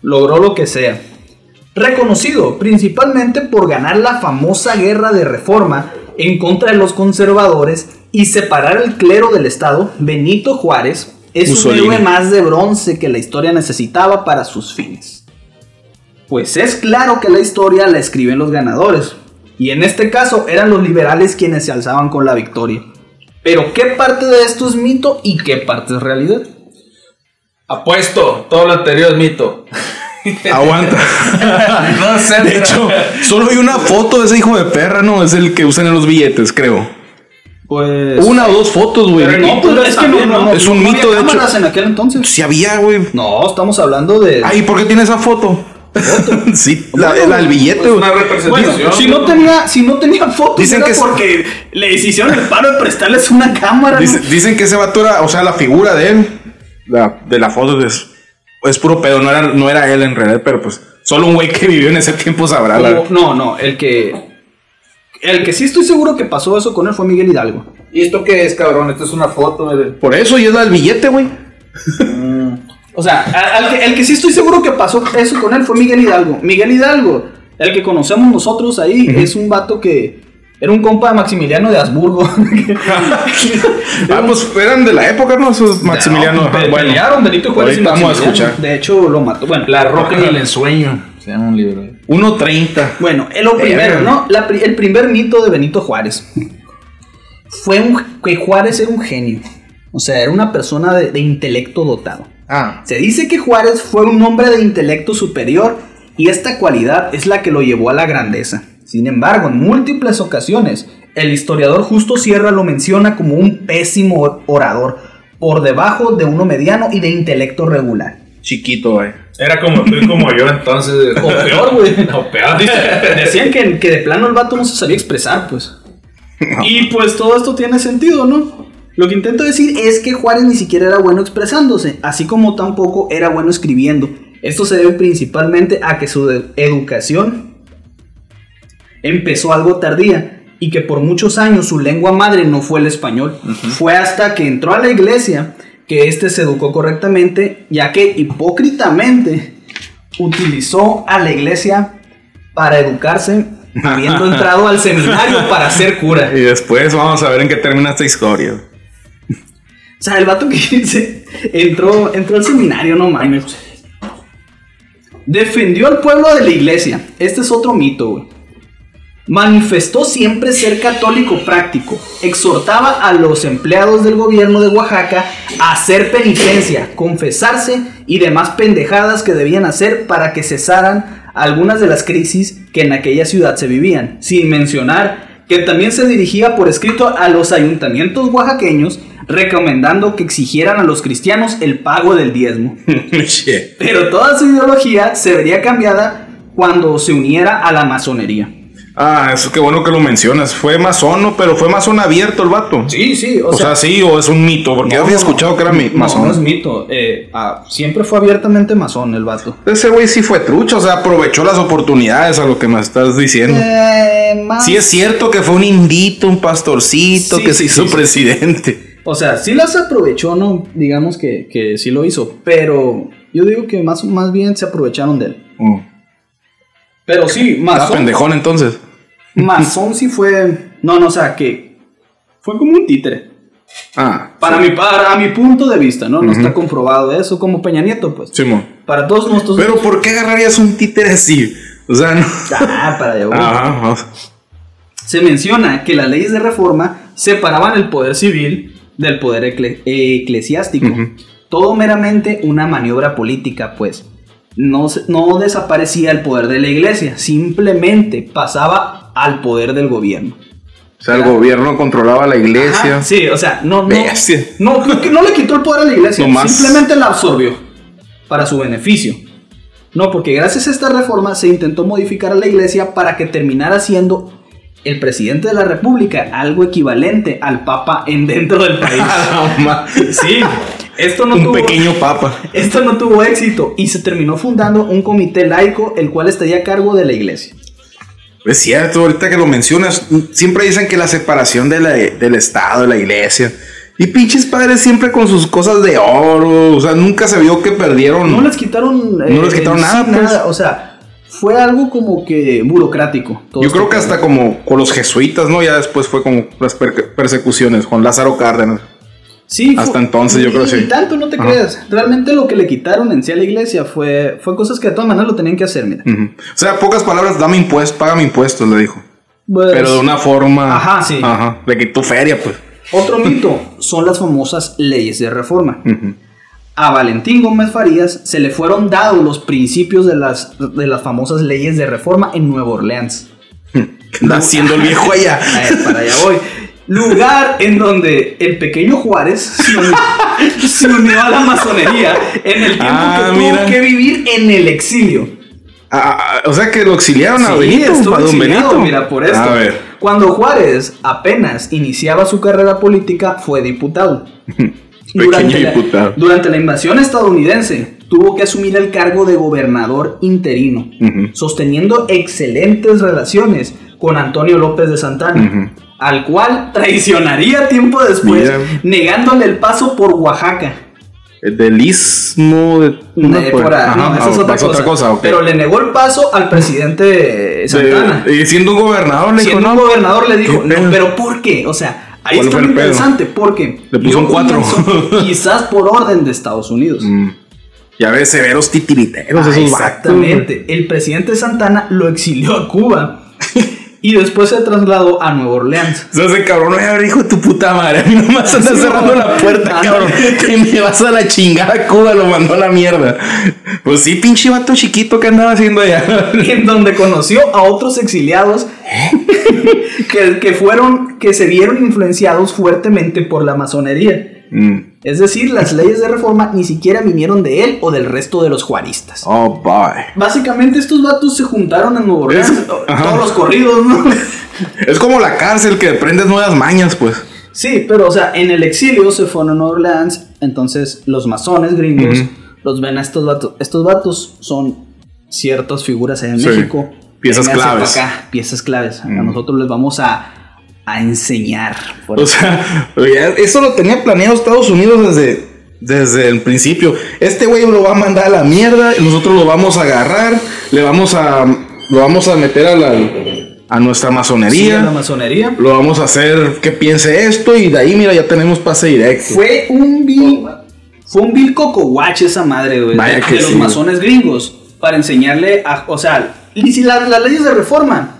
Logró lo que sea. Reconocido principalmente por ganar la famosa guerra de reforma en contra de los conservadores y separar el clero del Estado, Benito Juárez es Mussolini. un héroe más de bronce que la historia necesitaba para sus fines. Pues es claro que la historia la escriben los ganadores, y en este caso eran los liberales quienes se alzaban con la victoria. Pero ¿qué parte de esto es mito y qué parte es realidad? Apuesto, todo lo anterior es mito. Aguanta. no sé. De hecho, solo hay una foto de ese hijo de perra, ¿no? Es el que usan en los billetes, creo. Pues... Una o dos fotos, güey. No, pues es que no, no, no, Es un no mito, había de hecho. cámaras en aquel entonces. Si había, güey. No, estamos hablando de... Ay, ¿por qué tiene esa foto? sí, la, Bueno, la del billete, Es güey. una representación. Bueno, si no tenía, si no tenía fotos, Dicen era que es- porque le hicieron el paro de prestarles una cámara. dicen que ese vato era, o sea, la figura de él, la, de la foto es, es puro pedo, no era, no era él en realidad, pero pues solo un güey que vivió en ese tiempo sabrá. la- no, no, el que... El que sí estoy seguro que pasó eso con él fue Miguel Hidalgo. ¿Y esto qué es, cabrón? Esto es una foto. de- Por eso, y es la del billete, güey. O sea, a- al que, el que sí estoy seguro que pasó eso con él fue Miguel Hidalgo. Miguel Hidalgo, el que conocemos nosotros ahí, es un vato que era un compa de Maximiliano de Habsburgo. Ah, pues eran de la época, ¿no? Esos Maximiliano. No, pe- bueno, pelearon Benito Juárez y vamos a escuchar. De hecho, lo mató. Bueno, La roca y el ensueño. Se llama un libro. 1.30. Bueno, lo primero. ¿no? La pri- el primer mito de Benito Juárez fue un, que Juárez era un genio. O sea, era una persona de, de intelecto dotado. Ah, Se dice que Juárez fue un hombre de intelecto superior y esta cualidad es la que lo llevó a la grandeza. Sin embargo, en múltiples ocasiones, el historiador Justo Sierra lo menciona como un pésimo orador, por debajo de uno mediano y de intelecto regular. chiquito, güey. Era como tú y como yo entonces. O peor, güey. O peor. Decían que, que de plano el vato no se sabía expresar, pues. Y pues todo esto tiene sentido, ¿no? Lo que intento decir es que Juárez ni siquiera era bueno expresándose, así como tampoco era bueno escribiendo. Esto se debe principalmente a que su educación empezó algo tardía y que por muchos años su lengua madre no fue el español. Fue hasta que entró a la iglesia que éste se educó correctamente, ya que hipócritamente utilizó a la iglesia para educarse, habiendo entrado al seminario para ser cura. Y después vamos a ver en qué termina esta historia. O sea, el vato que dice, entró, entró al seminario, no mames. Defendió al pueblo de la iglesia. Este es otro mito, güey. Manifestó siempre ser católico práctico. Exhortaba a los empleados del gobierno de Oaxaca a hacer penitencia, confesarse y demás pendejadas que debían hacer para que cesaran algunas de las crisis que en aquella ciudad se vivían. Sin mencionar que también se dirigía por escrito a los ayuntamientos oaxaqueños recomendando que exigieran a los cristianos el pago del diezmo. Pero toda su ideología se vería cambiada cuando se uniera a la masonería. Ah, eso qué bueno que lo mencionas. Fue masón, ¿no? Pero fue masón abierto el vato. Sí, sí, o, O sea, sí, o es un mito, porque yo había escuchado que era mi- no, masón. No es mito. eh, ah, siempre fue abiertamente masón el vato. Ese güey sí fue trucho, o sea, aprovechó las oportunidades a lo que me estás diciendo. Eh, más- Sí es cierto que fue un indito, un pastorcito Sí, que se hizo sí, sí. presidente. O sea, sí las aprovechó, ¿no? Digamos que, que sí lo hizo. Pero yo digo que más, más bien se aprovecharon de él. Oh. Pero sí, Estaba masón. pendejón entonces. Masón sí fue. No, no, o sea, que fue como un títere. Ah, Para, mi, para mi punto de vista, ¿no? No está comprobado eso, como Peña Nieto, pues. Simón. Para todos nuestros. Pero ¿por qué agarrarías un títere así? O sea, no. Ah, para voy. Ajá, vamos. Se menciona que las leyes de reforma separaban el poder civil del poder ecle- eclesiástico. Todo meramente una maniobra política, pues. No, no desaparecía el poder de la iglesia, simplemente pasaba al poder del gobierno. O sea, el gobierno controlaba la iglesia. Ajá, sí, o sea, no, no, no, que no le quitó el poder a la iglesia, Nomás- simplemente la absorbió para su beneficio. No, porque gracias a esta reforma se intentó modificar a la iglesia para que terminara siendo el presidente de la república algo equivalente al papa en dentro del país. No, Sí, esto no un tuvo pequeño papa. esto no tuvo éxito y se terminó fundando un comité laico el cual estaría a cargo de la iglesia. Es cierto, ahorita que lo mencionas, siempre dicen que la separación de la- del Estado, de la iglesia. Y pinches padres siempre con sus cosas de oro. O sea, nunca se vio que perdieron. No les quitaron No les quitaron en sí nada, pues. O sea, fue algo como que burocrático. Yo este creo que hasta como con los jesuitas, ¿no? Ya después fue como las per- persecuciones con Lázaro Cárdenas. Sí, Hasta entonces yo creo que sí. Y tanto no te Ajá. creas. Realmente lo que le quitaron en sí a la iglesia fue, fue cosas que de todas maneras lo tenían que hacer, mira. Ujú. O sea, pocas palabras, dame impuestos, págame impuestos, le dijo. Pues, Pero de una forma. Ajá, sí. Ajá. Le quitó feria, pues. Otro mito son las famosas leyes de reforma. Ujú. A Valentín Gómez Farías se le fueron dados los principios de las, de las famosas leyes de reforma en Nueva Orleans. ¿Qué anda haciendo el viejo allá? A ver, para allá voy. Lugar en donde el pequeño Juárez se unió, se unió a la masonería en el tiempo Ah, que tuvo que vivir en el exilio. Ah, ah, o sea que lo exiliaron a Benito, a don Benito. Mira, por esto. A ver. Cuando Juárez apenas iniciaba su carrera política, fue diputado. La, diputado. durante la invasión estadounidense, tuvo que asumir el cargo de gobernador interino, sosteniendo excelentes relaciones con Antonio López de Santana, Ujú. al cual traicionaría tiempo después, Mira. negándole el paso por Oaxaca. El del istmo de. De por. Ajá, no, esa es ah, otra es cosa. cosa, ok. Pero le negó el paso al presidente Santana. De- y siendo un gobernador, le dijo, Siendo un no. gobernador le dijo, pero ¿por qué? O sea, ahí ¿Cuál está muy interesante porque Le puso un cuatro. quizás por orden de Estados Unidos. Mm. Ya ves, severos titiriteros Ah, esos vatos, exactamente. El presidente Santana lo exilió a Cuba y después se trasladó a Nueva Orleans. O sea, ese cabrón, no era hijo de tu puta madre. A mí nomás andas Sí, cerrando no. la puerta, Ándale. cabrón. Que me vas a la chingada, Cuba lo mandó a la mierda. Pues sí, pinche vato chiquito que andaba haciendo allá. en donde conoció a otros exiliados que, que fueron, que se vieron influenciados fuertemente por la masonería. Mm. Es decir, las leyes de reforma ni siquiera vinieron de él o del resto de los juaristas. Oh, bye. Básicamente estos vatos se juntaron en Nueva Orleans, Es- ajá. todos los corridos, ¿no? Es como la cárcel que aprendes nuevas mañas, pues. Sí, pero o sea, en el exilio se fueron a Nueva Orleans, entonces los masones gringos los ven a estos vatos. Estos vatos son ciertas figuras en Sí, México. piezas claves. acá, piezas claves. A Ujú. nosotros les vamos a, a enseñar. por O sea, eso lo tenía planeado Estados Unidos desde, desde el principio. Este güey lo va a mandar a la mierda, y nosotros lo vamos a agarrar, le vamos a, lo vamos a meter a la, a nuestra Sí, masonería, la masonería. lo vamos a hacer que piense esto y de ahí mira ya tenemos pase directo. Fue un vil. Fue un vil cocoguache esa madre, güey. Vaya De, que de los masones gringos. Para enseñarle a. O sea, y si la- las leyes de reforma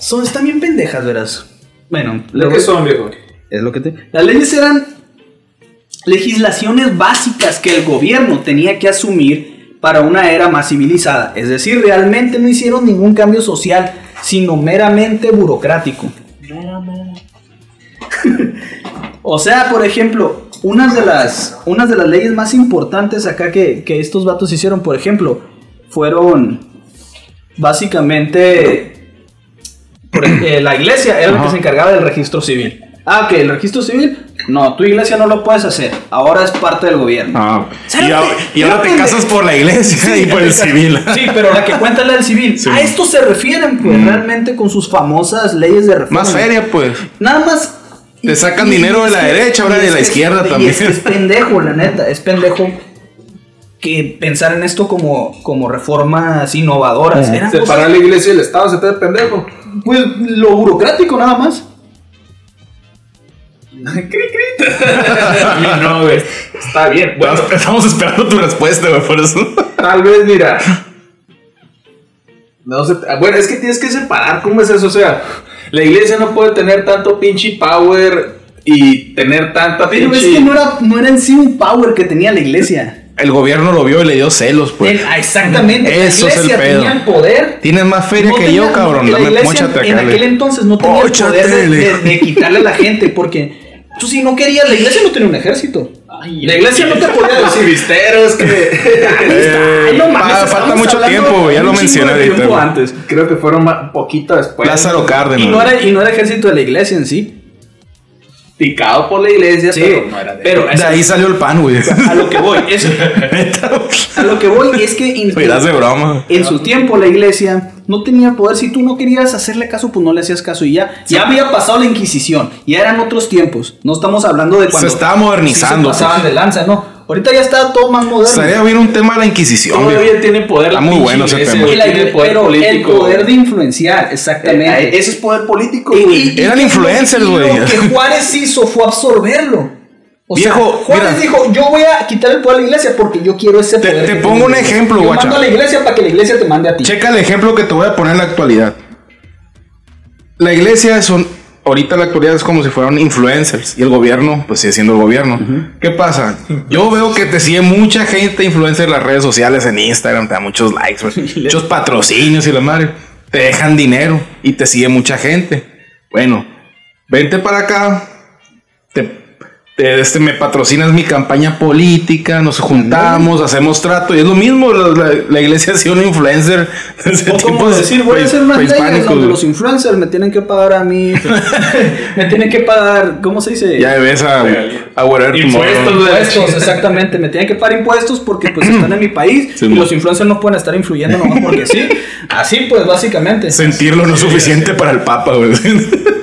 son, están bien pendejas, verás. Bueno, ¿De luego- qué son, viejo? Es lo que te. Las leyes eran legislaciones básicas que el gobierno tenía que asumir para una era más civilizada. Es decir, realmente no hicieron ningún cambio social, sino meramente burocrático. o sea, por ejemplo, unas de las, unas de las leyes más importantes acá que, que estos vatos hicieron, por ejemplo, fueron básicamente por ej- eh, la iglesia era la que se encargaba del registro civil. Ah, ok, el registro civil, no, tu iglesia no lo puedes hacer, ahora es parte del gobierno. Ah, y, ahora- y ahora te casas por la iglesia y por el civil. Sí, pero la que cuenta es la del civil. Sí. A esto se refieren, pues, realmente con sus famosas leyes de reforma. Más feria, pues. Nada más. Te sacan dinero de la es que- derecha, ahora de la que- izquierda también. Es, que es pendejo, la neta. Es pendejo que pensar en esto como, como reformas innovadoras. Eran cosas- Separar la iglesia y el Estado, se te pendejo. pues lo burocrático nada más. A mí no, güey. Está bien. Bueno, Estamos, estamos esperando tu respuesta, güey, por eso. tal vez, mira. No sé, bueno, es que tienes que separar cómo es eso. O sea, la iglesia no puede tener tanto pinche power y tener tanta Pero pinche. es que no era, no era en sí un power que tenía la iglesia. El gobierno lo vio y le dio celos, pues. El- ah, exactamente. Eso la es el iglesia pedo. tenía el poder. Tienes más feria No que tenía- yo, cabrón. la Dame, iglesia móchate en acá. aquel entonces no tenía el poder de, de- de quitarle a la gente porque Tú si no querías, la iglesia no tenía un ejército. Ay, La iglesia no te podía Los decir. filisteros que. Eh, no mames, falta mucho tiempo, ya lo mencioné de tiempo ahorita. antes. Creo que fueron poquito después. Lázaro Cárdenas. Y no, era, y no era ejército de la iglesia en sí. Picado por la iglesia, Sí, pero no era de pero De ahí salió el pan, güey. a lo que voy es, a lo que voy es que en, de broma. en su tiempo la iglesia no tenía poder. Si tú no querías hacerle caso, pues no le hacías caso y ya. Ya había pasado la Inquisición. Ya eran otros tiempos. No estamos hablando de cuando Se estaba modernizando. sí se pasaban de lanza, no. Ahorita ya está todo más moderno. Estaría bien un tema de la Inquisición, Todavía viejo. tiene poder la Está muy bueno ese tema. la tiene poder pero el poder de influenciar, exactamente. Eh, Ese es poder político, Y- güey. y- y Eran influencers, güey. Lo que Juárez hizo fue absorberlo. O Viejo, sea, Juárez mira. dijo, yo voy a quitar el poder a la iglesia porque yo quiero ese poder. te pongo un ejemplo, Yo guacha. mando a la iglesia para que la iglesia te mande a ti. Checa el ejemplo que te voy a poner en la actualidad. La iglesia son. Ahorita la actualidad es como si fueran influencers y el gobierno, pues sigue siendo el gobierno. ¿Qué pasa? Yo veo que te sigue mucha gente influencer en las redes sociales, en Instagram, te da muchos likes, muchos patrocinios y la madre. Te dejan dinero y te sigue mucha gente. Bueno, vente para acá, te- este, me patrocinas mi campaña política, nos juntamos, hacemos trato y es lo mismo. La, la- la iglesia ha sido un influencer. O como decir, voy a hacer unas leyes donde los influencers me tienen que pagar a mí. me tienen que pagar, ¿cómo se dice? Ya ves a, a Whatever Impuestos. Impuestos, exactamente. Me tienen que pagar impuestos porque pues están en mi país Sí, y los influencers no pueden estar influyendo nomás porque sí. Así pues, básicamente. Sentirlo no es suficiente para el Papa, güey.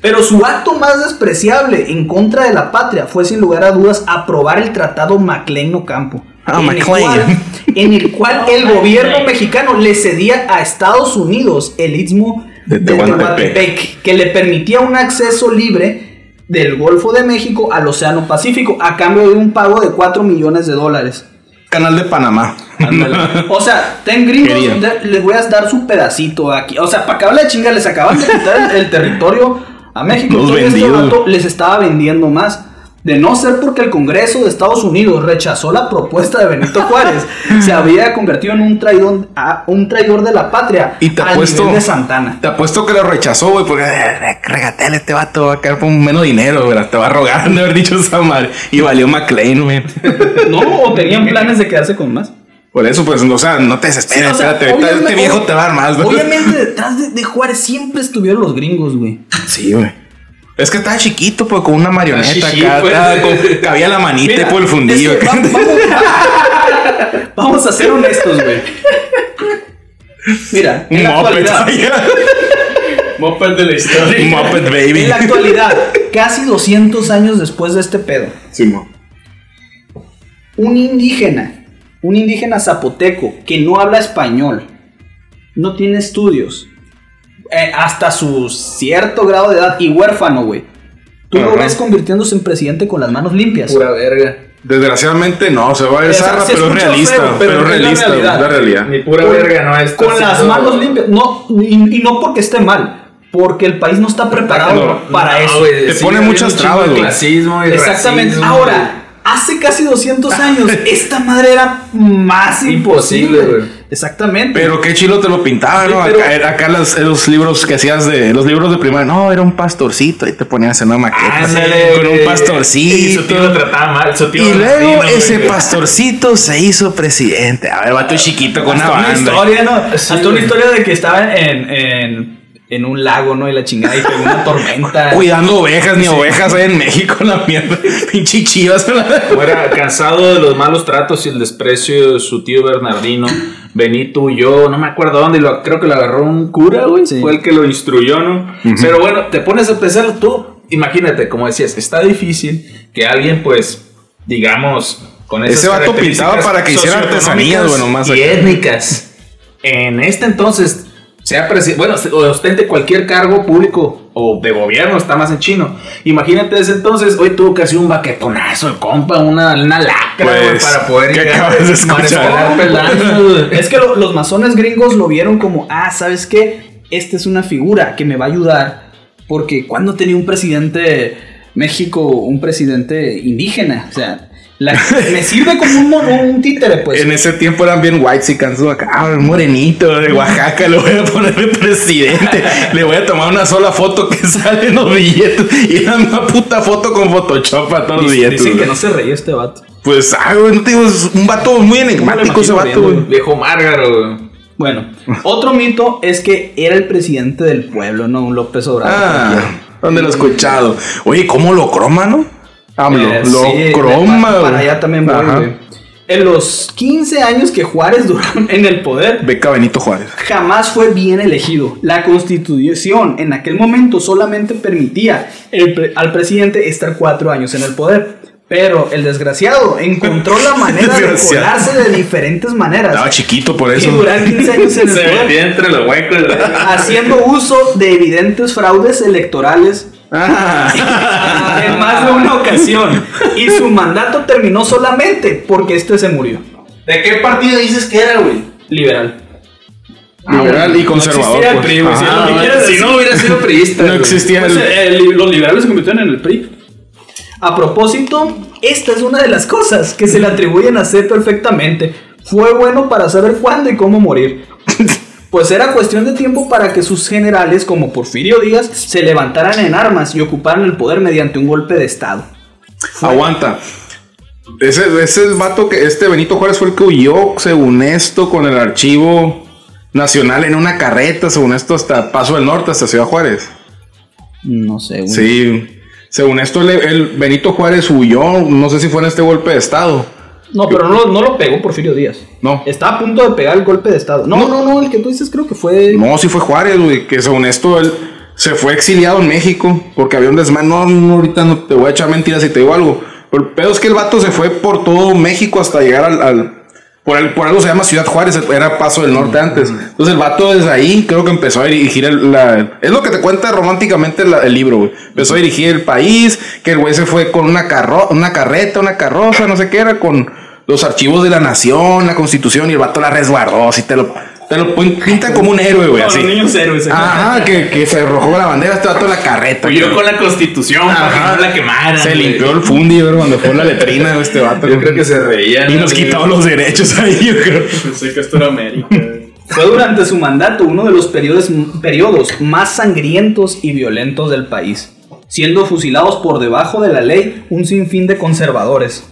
Pero su acto más despreciable en contra de la patria fue sin lugar a dudas aprobar el tratado MacLean-Ocampo. Ah, en, el McLean. cual, en el cual el gobierno mexicano le cedía a Estados Unidos el istmo De de Tehuantepec. Tehuantepec, que le permitía un acceso libre del Golfo de México al Océano Pacífico a cambio de un pago de 4 millones de dólares. Canal de Panamá. O sea, ten gringos, de- les voy a dar su pedacito aquí. O sea, para acabar la chinga, les acaban de quitar el, el territorio a México. Los este vato les estaba vendiendo más. De no ser porque el Congreso de Estados Unidos rechazó la propuesta de Benito Juárez, se había convertido en un traidor, a- un traidor de la patria Y te al apuesto. nivel de Santana. Te apuesto que lo rechazó, güey, porque eh, regatele este vato, va a caer por menos dinero, güey. Te va a rogar de haber dicho esa madre. Y valió McLean, güey. No, o tenían planes de quedarse con más. Por eso, pues, o sea, no te desesperes, Sí, o sea, espérate. este viejo te va a dar más, güey. Obviamente detrás de, de Juárez siempre estuvieron los gringos, güey. Sí, güey. Es que estaba chiquito, pues, con una marioneta Ah, sí, acá. pues. estaba con- cabía la manita Mira, y por el fundillo. es que vamos, vamos- vamos a ser honestos, güey. Mira, en Un la, moped, actualidad, vaya. Moped de la historia. Un moped, baby. en la actualidad, casi 200 años después de este pedo, Sí, mo. un indígena, un indígena zapoteco que no habla español, no tiene estudios, eh, hasta su cierto grado de edad y huérfano, güey. Tú lo Ajá. ves convirtiéndose en presidente con las manos limpias. Pura verga. Desgraciadamente no, se va a zarra, pero es realista. feo, pero pero es es la realista, realidad. es la realidad. Ni pura Con- verga no está con las haciendo- manos limpias. No, y, y no porque esté mal, porque el país no está preparado No, para No, eso. güey, Te sigue pone muchas trabas, de güey. Exactamente. racismo, Ahora, hace casi 200 años, esta madre era más imposible. Exactamente. Pero qué chilo te lo pintaban, ¿no? Pero- acá los libros que hacías de los libros de primaria, no, era un pastorcito, ahí te ponían a hacer una maqueta Ándale, con un pastorcito. Y su tío lo trataba mal. Su tío Y luego ese güey. pastorcito se hizo presidente. A ver, vato chiquito con una Hasta una banda. historia, ¿no? Sí, Hasta una historia de que estaba en, en, en un lago, ¿no? Y la chingada y pegó una tormenta. Cuidando ovejas, ni ovejas hay en México, la mierda. Pinche chivas. Fuera cansado de los malos tratos y el desprecio de su tío Bernardino. Benito huyó, no me acuerdo dónde, y lo, creo que lo agarró un cura, güey. Sí. Fue el que lo instruyó, ¿no? Pero bueno, te pones a pensar tú, imagínate, como decías, está difícil que alguien, pues, digamos, con esas Ese vato pintaba para que hiciera artesanías, bueno, más y acá. étnicas. En este entonces, sea bueno, ostente cualquier cargo público o de gobierno, está más en chino. Imagínate ese entonces, hoy tuvo casi un baquetonazo, el compa, una, una lacra, güey, Pues, para poder ¿qué llegar acabas de escuchar? Es que lo- los masones gringos lo vieron como, ah, ¿sabes qué? Esta es una figura que me va a ayudar. Porque cuando tenía un presidente México, un presidente indígena, o sea, La- me sirve como un, mono- un títere, pues. En ese tiempo eran bien white y cansó acá, ah, morenito de Oaxaca, le voy a poner de presidente, le voy a tomar una sola foto que sale en los billetes y la misma puta foto con Photoshop para todos los billetes. dicen que no se reía este vato. Pues, ah, güey, no te digo, es un vato muy enigmático ese vato, güey. Viejo Márgaro, güey. Bueno, otro mito es que era el presidente del pueblo, ¿no? Un López Obrador. Ah, ¿dónde lo he escuchado? Oye, ¿cómo lo croma, no? AMLO, Eh, lo sí, croma, para, allá también voy, güey. En los 15 años que Juárez duró en el poder, Beca Benito Juárez. jamás fue bien elegido. La constitución en aquel momento solamente permitía el pre- al presidente estar cuatro años en el poder. Pero el desgraciado encontró la manera de colarse de diferentes maneras. Estaba chiquito por y eso. durar 15 años en el Se poder. metía entre los huecos. Haciendo uso de evidentes fraudes electorales Ah. en más de una ocasión. Y su mandato terminó solamente porque este se murió. ¿De qué partido dices que era, güey? Liberal. Liberal y conservador. existía el pues. PRI, güey, si no hubiera sido priista. No existía Pues, el... eh, los liberales se convirtieron en el PRI. A propósito, esta es una de las cosas que se le atribuyen a hacer perfectamente. Fue bueno para saber cuándo y cómo morir. Pues era cuestión de tiempo para que sus generales, como Porfirio Díaz, se levantaran en armas y ocuparan el poder mediante un golpe de Estado. Aguanta. Ese, ese es el vato que este Benito Juárez fue el que huyó, según esto, con el archivo nacional en una carreta, según esto, hasta Paso del Norte, hasta Ciudad Juárez. No sé, güey. Sí. Según esto, el, el Benito Juárez huyó, no sé si fue en este golpe de Estado. No, pero no, no lo pegó Porfirio Díaz. No. Está a punto de pegar el golpe de Estado. No, no, no, el que tú dices creo que fue. No, sí fue Juárez, güey, que según esto él se fue exiliado en México porque había un desmán. No, no, ahorita no te voy a echar mentiras si te digo algo. Pero el pedo es que el vato se fue por todo México hasta llegar al. al- por, el- por algo se llama Ciudad Juárez, era Paso del Norte antes. Entonces el vato desde ahí creo que empezó a dirigir el, la- Es lo que te cuenta románticamente la- el libro, güey. Empezó a dirigir el país, que el güey se fue con una, carro, una carreta, una carroza, no sé qué era, con los archivos de la nación, la constitución, y el vato la resguardó. Así te lo, te lo pin- pintan como un héroe, güey. No, así. los niños héroes. Ajá, que, que se arrojó la bandera, este vato la carreta. Huyó güey. con la constitución para que Ajá. no la quemaran. Se güey. limpió el fundi, güey, cuando fue la letrina de este vato. Yo creo que se reían. Y nos quitó los derechos ahí, yo creo. Pensé que esto era América. güey. Fue durante su mandato uno de los periodos, periodos más sangrientos y violentos del país, siendo fusilados por debajo de la ley un sinfín de conservadores.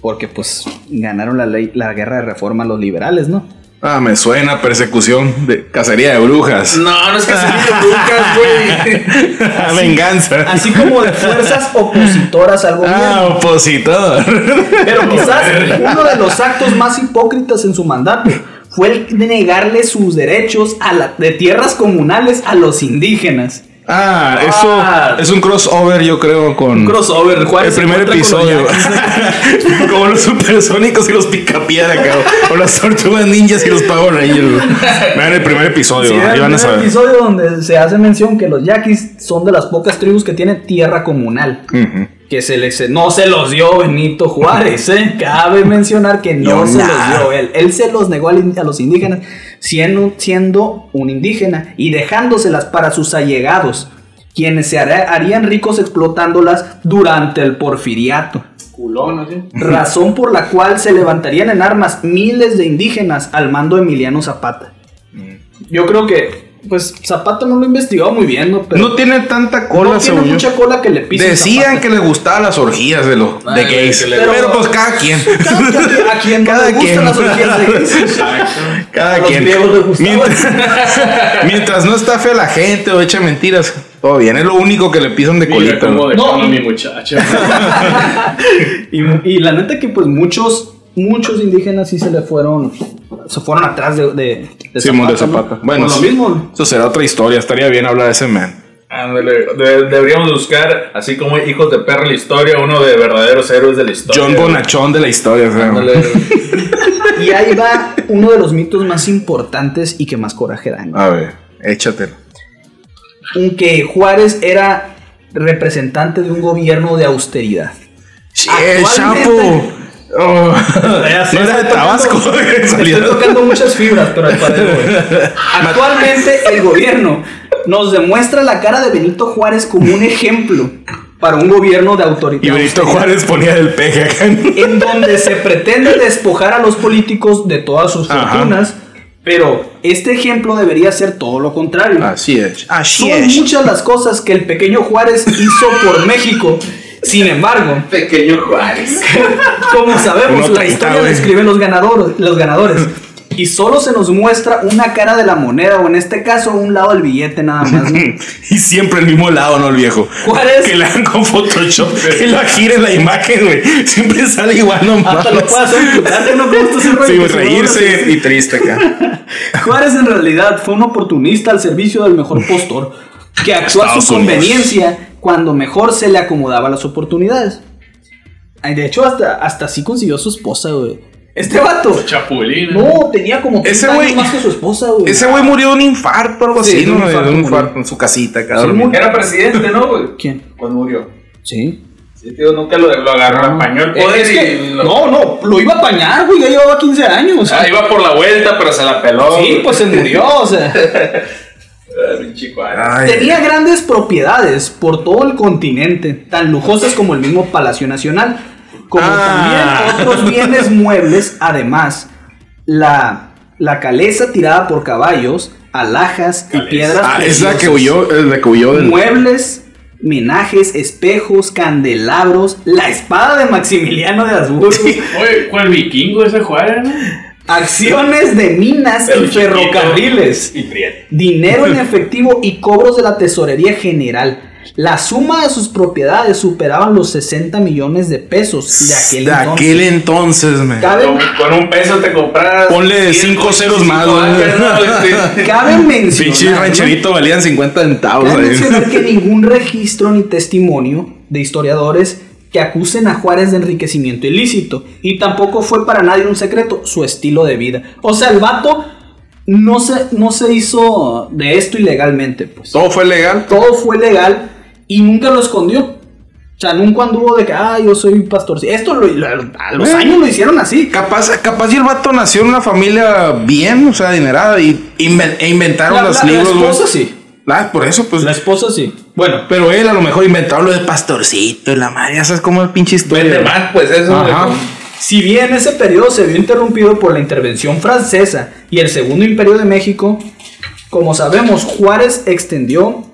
Porque pues ganaron la ley, la guerra de reforma los liberales, ¿no? Ah, me suena persecución de cacería de brujas. No, no es se diga Lucas, güey. Venganza. Así como de fuerzas opositoras al gobierno. Ah, opositor. Pero quizás uno de los actos más hipócritas en su mandato fue el de negarle sus derechos a la- de tierras comunales a los indígenas. Ah, eso Ah. es un crossover, yo creo, con Un crossover, el Juárez primer los episodio. Como los supersónicos y los picapiedra, cabrón. O las tortugas ninjas y los Power Rangers. Vean el primer episodio, Sí, ahí el van a saber. episodio donde se hace mención que los yaquis son de las pocas tribus que tienen tierra comunal. Que se les, no se los dio Benito Juárez, ¿eh? Cabe mencionar que no Yo se nada. los dio él. Él se los negó a los indígenas, siendo, siendo un indígena y dejándoselas para sus allegados, quienes se harían ricos explotándolas durante el porfiriato. Culón. Razón por la cual se levantarían en armas miles de indígenas al mando de Emiliano Zapata. Yo creo que, pues, Zapata no lo investigó muy bien, ¿no? Pero No tiene tanta cola, no tiene según yo. mucha cola que le pise. Decían que les gustaban las orgías de los de Ay, gays. que le- Pero, Pero- pues cada quien. Cada quien- a quien no Cada le gustan quien. las orgías de gays. Cada A los quien. griegos les gustaba. Mientras, mientras no estafe a la gente o eche mentiras, todo bien. Es lo único que le pisan de Mira colita. cómo ¿no? dejaron No. a mi muchacha. y, y la neta que, pues, muchos, muchos indígenas sí se le fueron, se fueron atrás de, de, de Simón de ¿no? Zapata. Bueno, sí. mismo. Eso será otra historia. Estaría bien hablar de ese man. Ándale, de- deberíamos buscar, así como hijos de perra la historia, uno de verdaderos héroes de la historia. John Bonachón de la historia. Y ahí va uno de los mitos más importantes y que más coraje dan. A ver, échatelo. Que Juárez era representante de un gobierno de austeridad. Sí, el Actualmente- Chapo. Oh, no era de Tabasco. Estoy tocando muchas fibras, pero al parecer. Actualmente el gobierno nos demuestra la cara de Benito Juárez como un ejemplo para un gobierno de autoridad. Y Benito Juárez ponía del peje acá. en donde se pretende despojar a los políticos de todas sus Ajá. fortunas, pero este ejemplo debería ser todo lo contrario. Así es. Así Son muchas las cosas que el pequeño Juárez hizo por México. Sin embargo, Pequeño Juárez. como sabemos, la historia güey. describe los ganadores, los ganadores. Y solo se nos muestra una cara de la moneda, o en este caso, un lado del billete nada más. ¿no? Y siempre el mismo lado, ¿no? El viejo. Juárez. Que le hagan con Photoshop. que lo gire la imagen, güey. Siempre sale igual nomás. Hasta lo puede hacer reírse y triste acá. Juárez en realidad fue un oportunista al servicio del mejor postor, que actuó a su Unidos. conveniencia cuando mejor se le acomodaba las oportunidades. De hecho, hasta, hasta así consiguió a su esposa, güey. Este vato. Chapulín. No, tenía como 30 Ese años más que su esposa, güey. Ese güey murió de un infarto o algo Sí, así, de un ¿no? Infarto un infarto en su casita muy- Era presidente, ¿no, güey? ¿Quién? Cuando murió. Sí. Sí, tío, nunca lo, lo agarró, apañó el poder Es que- y lo- no, no, lo iba a apañar, güey. Ya llevaba 15 años. Ah, iba por la vuelta, pero se la peló. sí, pues se murió, o sea. Ay, Tenía grandes propiedades por todo el continente, tan lujosas como el mismo Palacio Nacional, como Ah. también otros bienes muebles, además, la, la caleza tirada por caballos, alhajas y piedras Ah, es la que preciosas, huyó, es la que huyó del. muebles, menajes, espejos, candelabros, la espada de Maximiliano de Habsburgo, Oye, ¿cuál vikingo ese Juárez, no? Acciones de minas Pero y ferrocarriles. Y dinero en efectivo y cobros de la tesorería general. La suma de sus propiedades superaban los 60 millones de pesos de aquel de entonces. aquel entonces, me. Cabe, Con, con un peso te compras. Ponle 100, cinco ceros más, 25 güey. años, ¿no? Este, cabe mencionar, Pinche ¿no? rancherito valían 50 centavos Cabe mencionar que ningún registro ni testimonio de historiadores que acusen a Juárez de enriquecimiento ilícito. Y tampoco fue para nadie un secreto su estilo de vida. O sea, el vato no se, no se hizo de esto ilegalmente, pues. Todo fue legal. todo fue legal y nunca lo escondió. O sea, nunca anduvo de que, ah, yo soy pastor. Esto lo- lo- a los Eh. años lo hicieron así. Capaz, capaz y el vato nació en una familia bien, o sea, adinerada, y inven- e inventaron La, los la- la libros, güey. esposa sí. Ah, por eso, pues. La esposa sí. Bueno, Pero él a lo mejor inventó lo de pastorcito y la madre, ya sabes cómo el pinche historia. Más, pues eso. Ajá. si bien ese periodo se vio interrumpido por la intervención francesa y el segundo imperio de México, como sabemos, Juárez extendió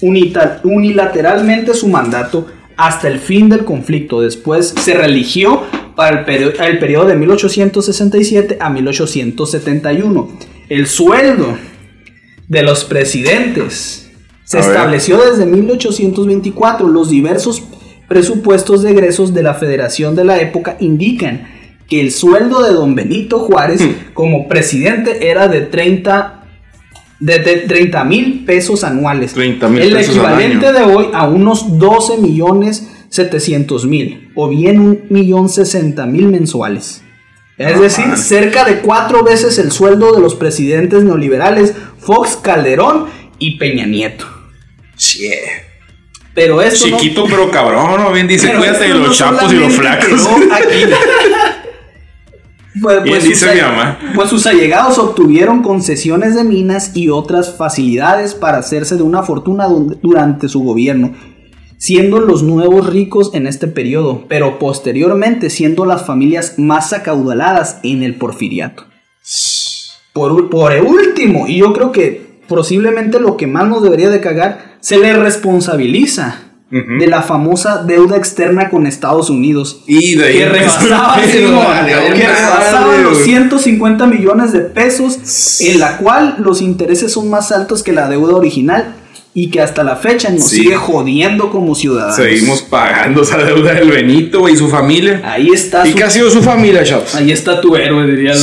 unilateralmente su mandato hasta el fin del conflicto. Después se religió para el, perio- el periodo de 1867 a 1871. El sueldo de los presidentes se A ver. estableció desde 1824. Los diversos presupuestos de egresos de la federación de la época indican que el sueldo de don Benito Juárez Hmm. como presidente era de 30 de, 30 mil pesos anuales. 30,000 El pesos al equivalente año. de hoy a unos 12 millones 700 mil o bien un millón 60 mil mensuales. Es decir, man. cerca de cuatro veces el sueldo de los presidentes neoliberales Fox, Calderón y Peña Nieto. Sí. Pero esto no- Chiquito pero cabrón, ¿no? Bien dice, pero cuídate de los no chapos y los flacos. aquí. Pues, pues sus dice mi mamá. pues sus allegados obtuvieron concesiones de minas y otras facilidades para hacerse de una fortuna durante su gobierno, siendo los nuevos ricos en este periodo, pero posteriormente siendo las familias más acaudaladas en el porfiriato. Por, por último, y yo creo que posiblemente lo que más nos debería de cagar, se le responsabiliza de la famosa deuda externa con Estados Unidos. Y de ahí Que rebasaba, los güey. 150 millones de pesos, en la cual los intereses son más altos que la deuda original y que hasta la fecha nos Sí. sigue jodiendo como ciudadanos. Seguimos pagando esa deuda del Benito y su familia. Ahí está, ¿Y su- qué ha sido su familia, chaps? ahí está tu héroe, diría el,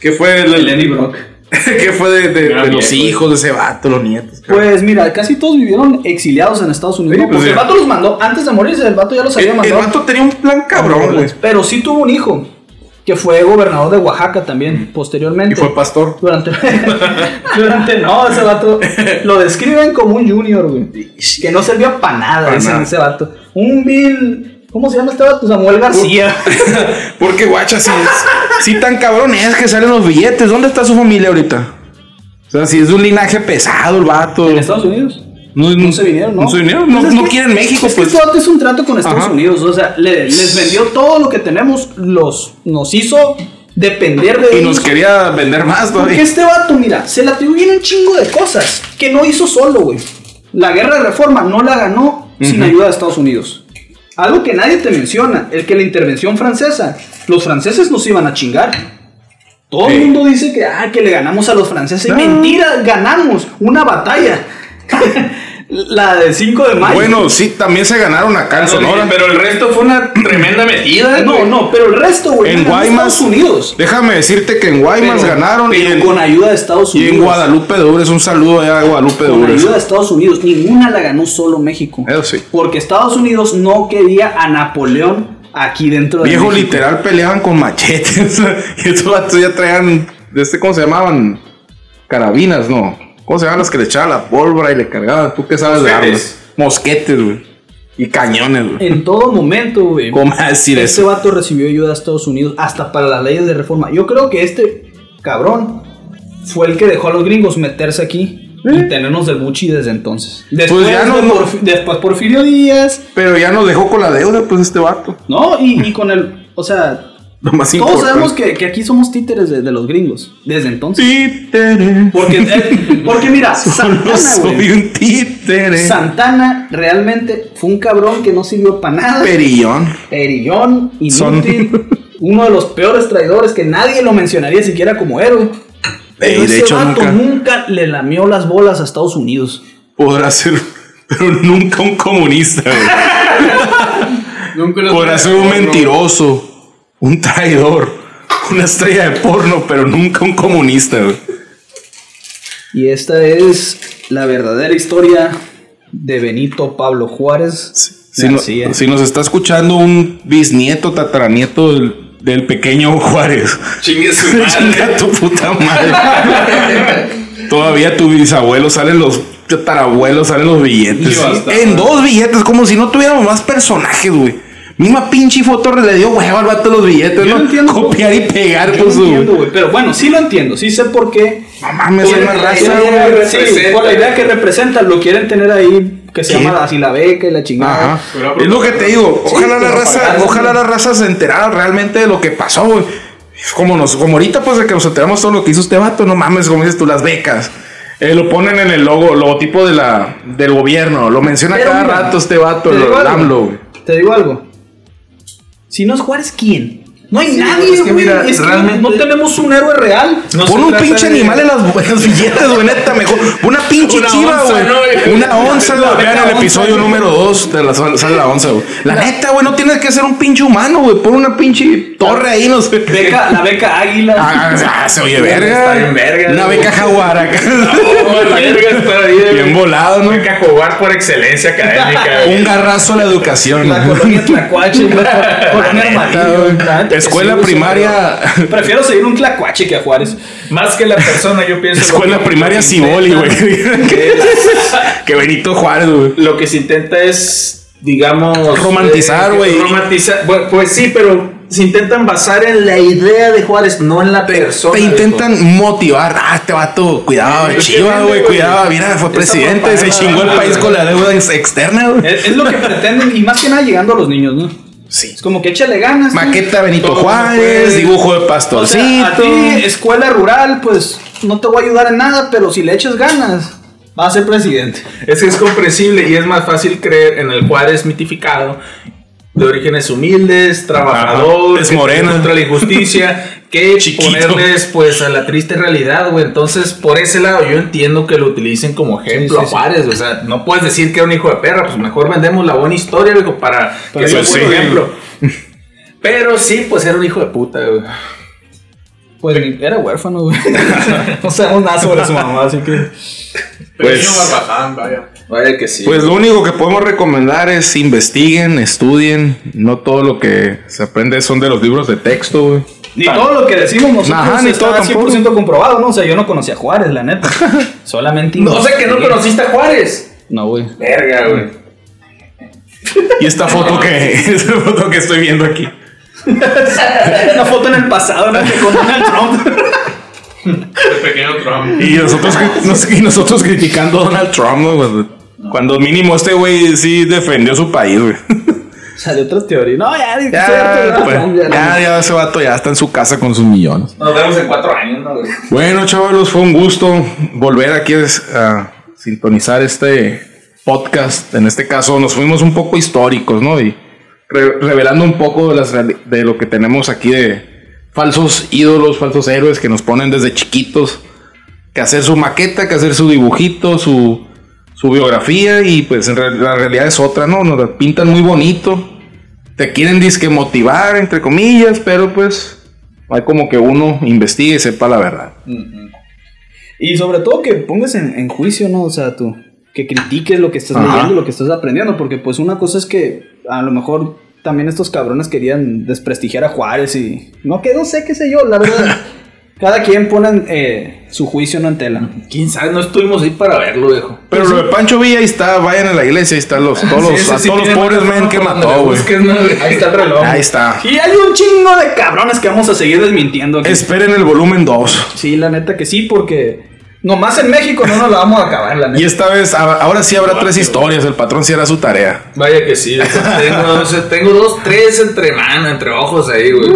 ¿Qué fue, el- el Eddie Brock. ¿Qué fue de, de- Gran de los viejo, hijos de ese vato, los nietos? Pues mira, casi todos vivieron exiliados en Estados Unidos. Sí, ¿no? pues, Porque el vato los mandó antes de morirse, el vato ya los el, había el mandado. vato tenía un plan cabrón, güey. Pero sí tuvo un hijo, que fue gobernador de Oaxaca también, posteriormente. Y fue pastor. Durante, durante, no, ese vato lo describen como un junior, güey. Que no servía para nada, Pa' dicen nada. ese vato. Un Bill, ¿cómo se llama este vato? Samuel García. Porque, guacha, si, si tan cabrón es que salen los billetes, ¿dónde está su familia ahorita? O sea, si es de un linaje pesado el vato. ¿En Estados Unidos? No, No se vinieron, ¿no? No se vinieron, no, Pues es no que- quieren México, Es que pues. este vato es un trato con Estados Ajá. Unidos. O sea, le- les vendió todo lo que tenemos, los, nos hizo depender de Y ellos. nos quería vender más Porque todavía. este vato, mira, se le atribuyen un chingo de cosas que no hizo solo, güey. La guerra de reforma no la ganó sin ayuda de Estados Unidos. Algo que nadie te menciona, el que la intervención francesa, los franceses nos iban a chingar. Todo el mundo dice que, ah, que le ganamos a los franceses. No. Mentira, ganamos una batalla. la del 5 de mayo. Bueno, sí, también se ganaron acá en Sonora. Pero el resto fue una tremenda metida. no, no, pero el resto, güey, En Guaymas, Estados Unidos. Déjame decirte que en Guaymas Pero- ganaron y en, con ayuda de Estados y Unidos. en Guadalupe de Ures. Un saludo allá a Guadalupe de Con Ures. ayuda de Estados Unidos, ninguna la ganó solo México. Eso sí. Porque Estados Unidos no quería a Napoleón aquí dentro de Viejo, México. literal peleaban con machetes. y estos ya traían, de este, ¿cómo se llamaban? Carabinas, no. ¿Cómo se llaman las que le echaban la pólvora y le cargaban? ¿Tú qué sabes de armas? Mosquetes, güey. Y cañones, güey. En todo momento, güey. ¿Cómo decir Este eso? vato recibió ayuda de Estados Unidos hasta para las leyes de reforma. Yo creo que este cabrón fue el que dejó a los gringos meterse aquí y tenernos del buchi desde entonces. Después, ¿Eh? Pues ya no- de después Porfirio Díaz, Pero ya nos dejó con la deuda, pues, este vato. ¿no? Y, y con el. O sea, Lo más todos importante. sabemos que, que aquí somos títeres de, de los gringos. Desde entonces. Títere. Porque, eh, porque mira, Santana, güey. soy un títere. Santana realmente fue un cabrón que no sirvió para nada. Perillón. Perillón, Son- inútil. Uno de los peores traidores que nadie lo mencionaría siquiera como héroe. Pero Ey, de ese hecho, vato nunca- nunca le lamió las bolas a Estados Unidos. Podrá ser, pero nunca un comunista, güey. Podrá ser un mentiroso, un traidor, una estrella de porno, pero nunca un comunista, güey. Y esta es la verdadera historia de Benito Pablo Juárez. Si, no- García. si nos está escuchando un bisnieto, tataranieto del, del pequeño Juárez. Chingue su Chinga tu puta madre. Todavía tu bisabuelo salen los tatarabuelos, salen los billetes. Sí, en dos billetes, como si no tuviéramos más personajes, güey. Misma pinche foto le dio huevo al vato los billetes, Yo ¿no? no entiendo. Copiar y pegar Yo con no su. entiendo, güey, pero bueno, sí lo entiendo, sí sé por qué. No mames, Por más raza, güey. Sí, por la idea que representa, lo quieren tener ahí, que se ¿Qué? llama así la beca y la chingada. Ajá. Es lo que te digo. Sí, Ojalá la raza, ojalá la raza se enterara realmente de lo que pasó, güey. Es Como nos, como ahorita, pues de que nos enteramos todo lo que hizo este vato, no mames, como dices tú, las becas. Eh, lo ponen en el logo, logotipo de la, del gobierno. Lo menciona Pero cada mira, rato este vato, el AMLO, güey. Te digo algo. Si no es Juárez, ¿quién? No hay Sí, nadie, es que güey. mira, es que realmente- no tenemos un héroe real. No Pon un pinche de- animal en las, en las billetes, güey, neta, mejor. Una pinche Una chiva, güey. ¿no? Una onza, La güey. Vean beca el onza, episodio güey. número 2 de la sale la onza, güey. La neta, güey, no tienes que ser un pinche humano, güey. Pon una pinche torre ahí, no sé. Beca, la beca águila. Ah, ah, se oye Está verga. bien verga, Una güey. beca jaguar acá. La verga está ahí, Bien güey. volado, ¿no? Que jugar por excelencia académica. güey. Un garrazo a la educación. La colonia Tlacuache, la Escuela primaria. Prefiero seguir un Tlacuache que a Juárez. Más que la persona, yo pienso. Escuela que- primaria Ciboli, güey. Que Benito Juárez, güey. Lo que se intenta es, digamos. Romantizar, eh, güey. romantizar. Bueno, pues sí, pero se intentan basar en la idea de Juárez, no en la persona. Te intentan motivar. Ah, este vato, cuidado, Sí, chiva, güey, cuidado. Mira, fue presidente, se chingó el país con la deuda ex- externa, güey. Es, es lo que pretenden, y más que nada llegando a los niños, ¿no? Sí. Es como que échale ganas. Maqueta Benito Todo Juárez, dibujo de O pastorcito. sea, a ti, escuela rural, pues no te voy a ayudar en nada, pero si le echas ganas, vas a ser presidente. Es que es comprensible y es más fácil creer en el Juárez mitificado, de orígenes humildes, trabajador, Ajá. Es moreno. contra la injusticia, que Chiquito. ponerles pues a la triste realidad, güey. Entonces, por ese lado, yo entiendo que lo utilicen como ejemplo Sí, sí, a Juárez, o sea, no puedes decir que era un hijo de perra, pues mejor vendemos la buena historia, güey, para que sea un sí. ejemplo. Pero sí, pues era un hijo de puta, güey. Pues ni- era huérfano, güey. no sabemos nada sobre su mamá, así que. Pues- vaya. Vaya que sí. Pues lo único que podemos recomendar es investiguen, estudien. No todo lo que se aprende son de los libros de texto, güey. Ni todo lo que decimos nosotros Ajá, ni está todo 100% comprobado, ¿no? O sea, yo no conocía a Juárez, la neta. Solamente. no sé que no conociste a Juárez. No, güey. Verga, güey. Y esta foto que, esta foto que estoy viendo aquí. Una foto en el pasado, ¿no? Que con Donald Trump. El pequeño Trump. Y nosotros, nos- y nosotros criticando a Donald Trump, ¿no? Cuando mínimo este güey sí defendió su país, güey. Salió otras teorías. No, ya, Ya, cierto, pues, ya, ya, ya, ya ese vato ya está en su casa con sus millones. Nos vemos en cuatro años, ¿no, güey? Bueno, chavalos, fue un gusto volver aquí a sintonizar este podcast. En este caso, nos fuimos un poco históricos, ¿no? Y re- revelando un poco de, las de lo que tenemos aquí de falsos ídolos, falsos héroes que nos ponen desde chiquitos. Que hacer su maqueta, que hacer su dibujito, su, su biografía. Y pues en real- la realidad es otra, ¿no? Nos la pintan muy bonito. Te quieren disque motivar, entre comillas, pero pues hay como que uno investigue y sepa la verdad. Y sobre todo que pongas en, en juicio, ¿no? O sea, tú, que critiques lo que estás Ajá. leyendo, lo que estás aprendiendo, porque pues una cosa es que a lo mejor también estos cabrones querían desprestigiar a Juárez y... No, que no sé, qué sé yo, la verdad. Cada quien pone eh, su juicio no en tela. Quién sabe, no estuvimos ahí para verlo, viejo. Pero lo de Pancho Villa ahí está, vayan a la iglesia, ahí están los, todos los, Sí, ese a sí todos los tiene pobres men que mató, güey. Ahí está el reloj. Ahí está. Y hay un chingo de cabrones que vamos a seguir desmintiendo aquí. Esperen el volumen 2. Sí, la neta que sí, porque nomás en México no nos la vamos a acabar, la neta. Y esta vez, ahora sí habrá tres historias, el patrón sí hará su tarea. Vaya que sí, tengo, o sea, tengo dos, tres entre manos, entre ojos ahí, güey.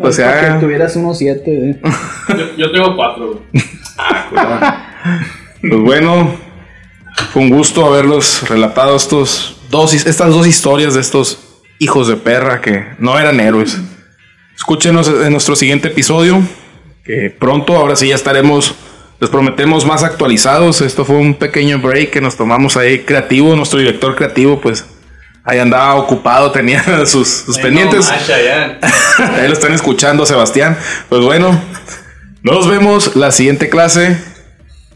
O sea, que tuvieras unos siete. eh. Yo, yo tengo cuatro, güey. pues bueno, fue un gusto haberlos relatado estos dos, estas dos historias de estos hijos de perra que no eran héroes. Escúchenos en nuestro siguiente episodio, que pronto, ahora sí ya estaremos, les prometemos más actualizados. Esto fue un pequeño break que nos tomamos ahí creativo, nuestro director creativo pues ahí andaba ocupado, tenía sus, sus pendientes. No. Ahí lo están escuchando, Sebastián. Pues bueno, nos vemos la siguiente clase.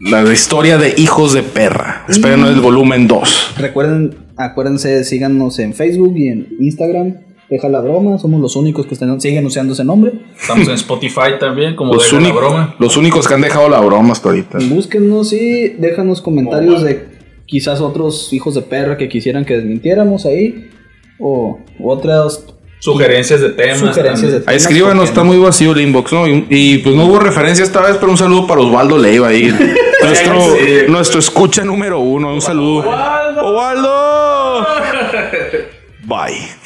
La historia de hijos de perra. Esperen el volumen 2. Recuerden, acuérdense, síganos en Facebook y en Instagram. Deja la broma, somos los únicos que están, siguen usando ese nombre. Estamos en Spotify también, como Los, de la broma. los únicos que han dejado la broma hasta ahorita. Búsquennos y déjanos comentarios de quizás otros hijos de perra que quisieran que desmintiéramos ahí. O otras Sugerencias de temas. sugerencias de. Ahí temas, escríbanos, ¿por qué está no? muy vacío el inbox, ¿no? Y, y, pues no hubo referencia esta vez, pero un saludo para Osvaldo Leiva ahí. nuestro, Sí. nuestro escucha número uno. Un saludo. ¡Osvaldo! Bye.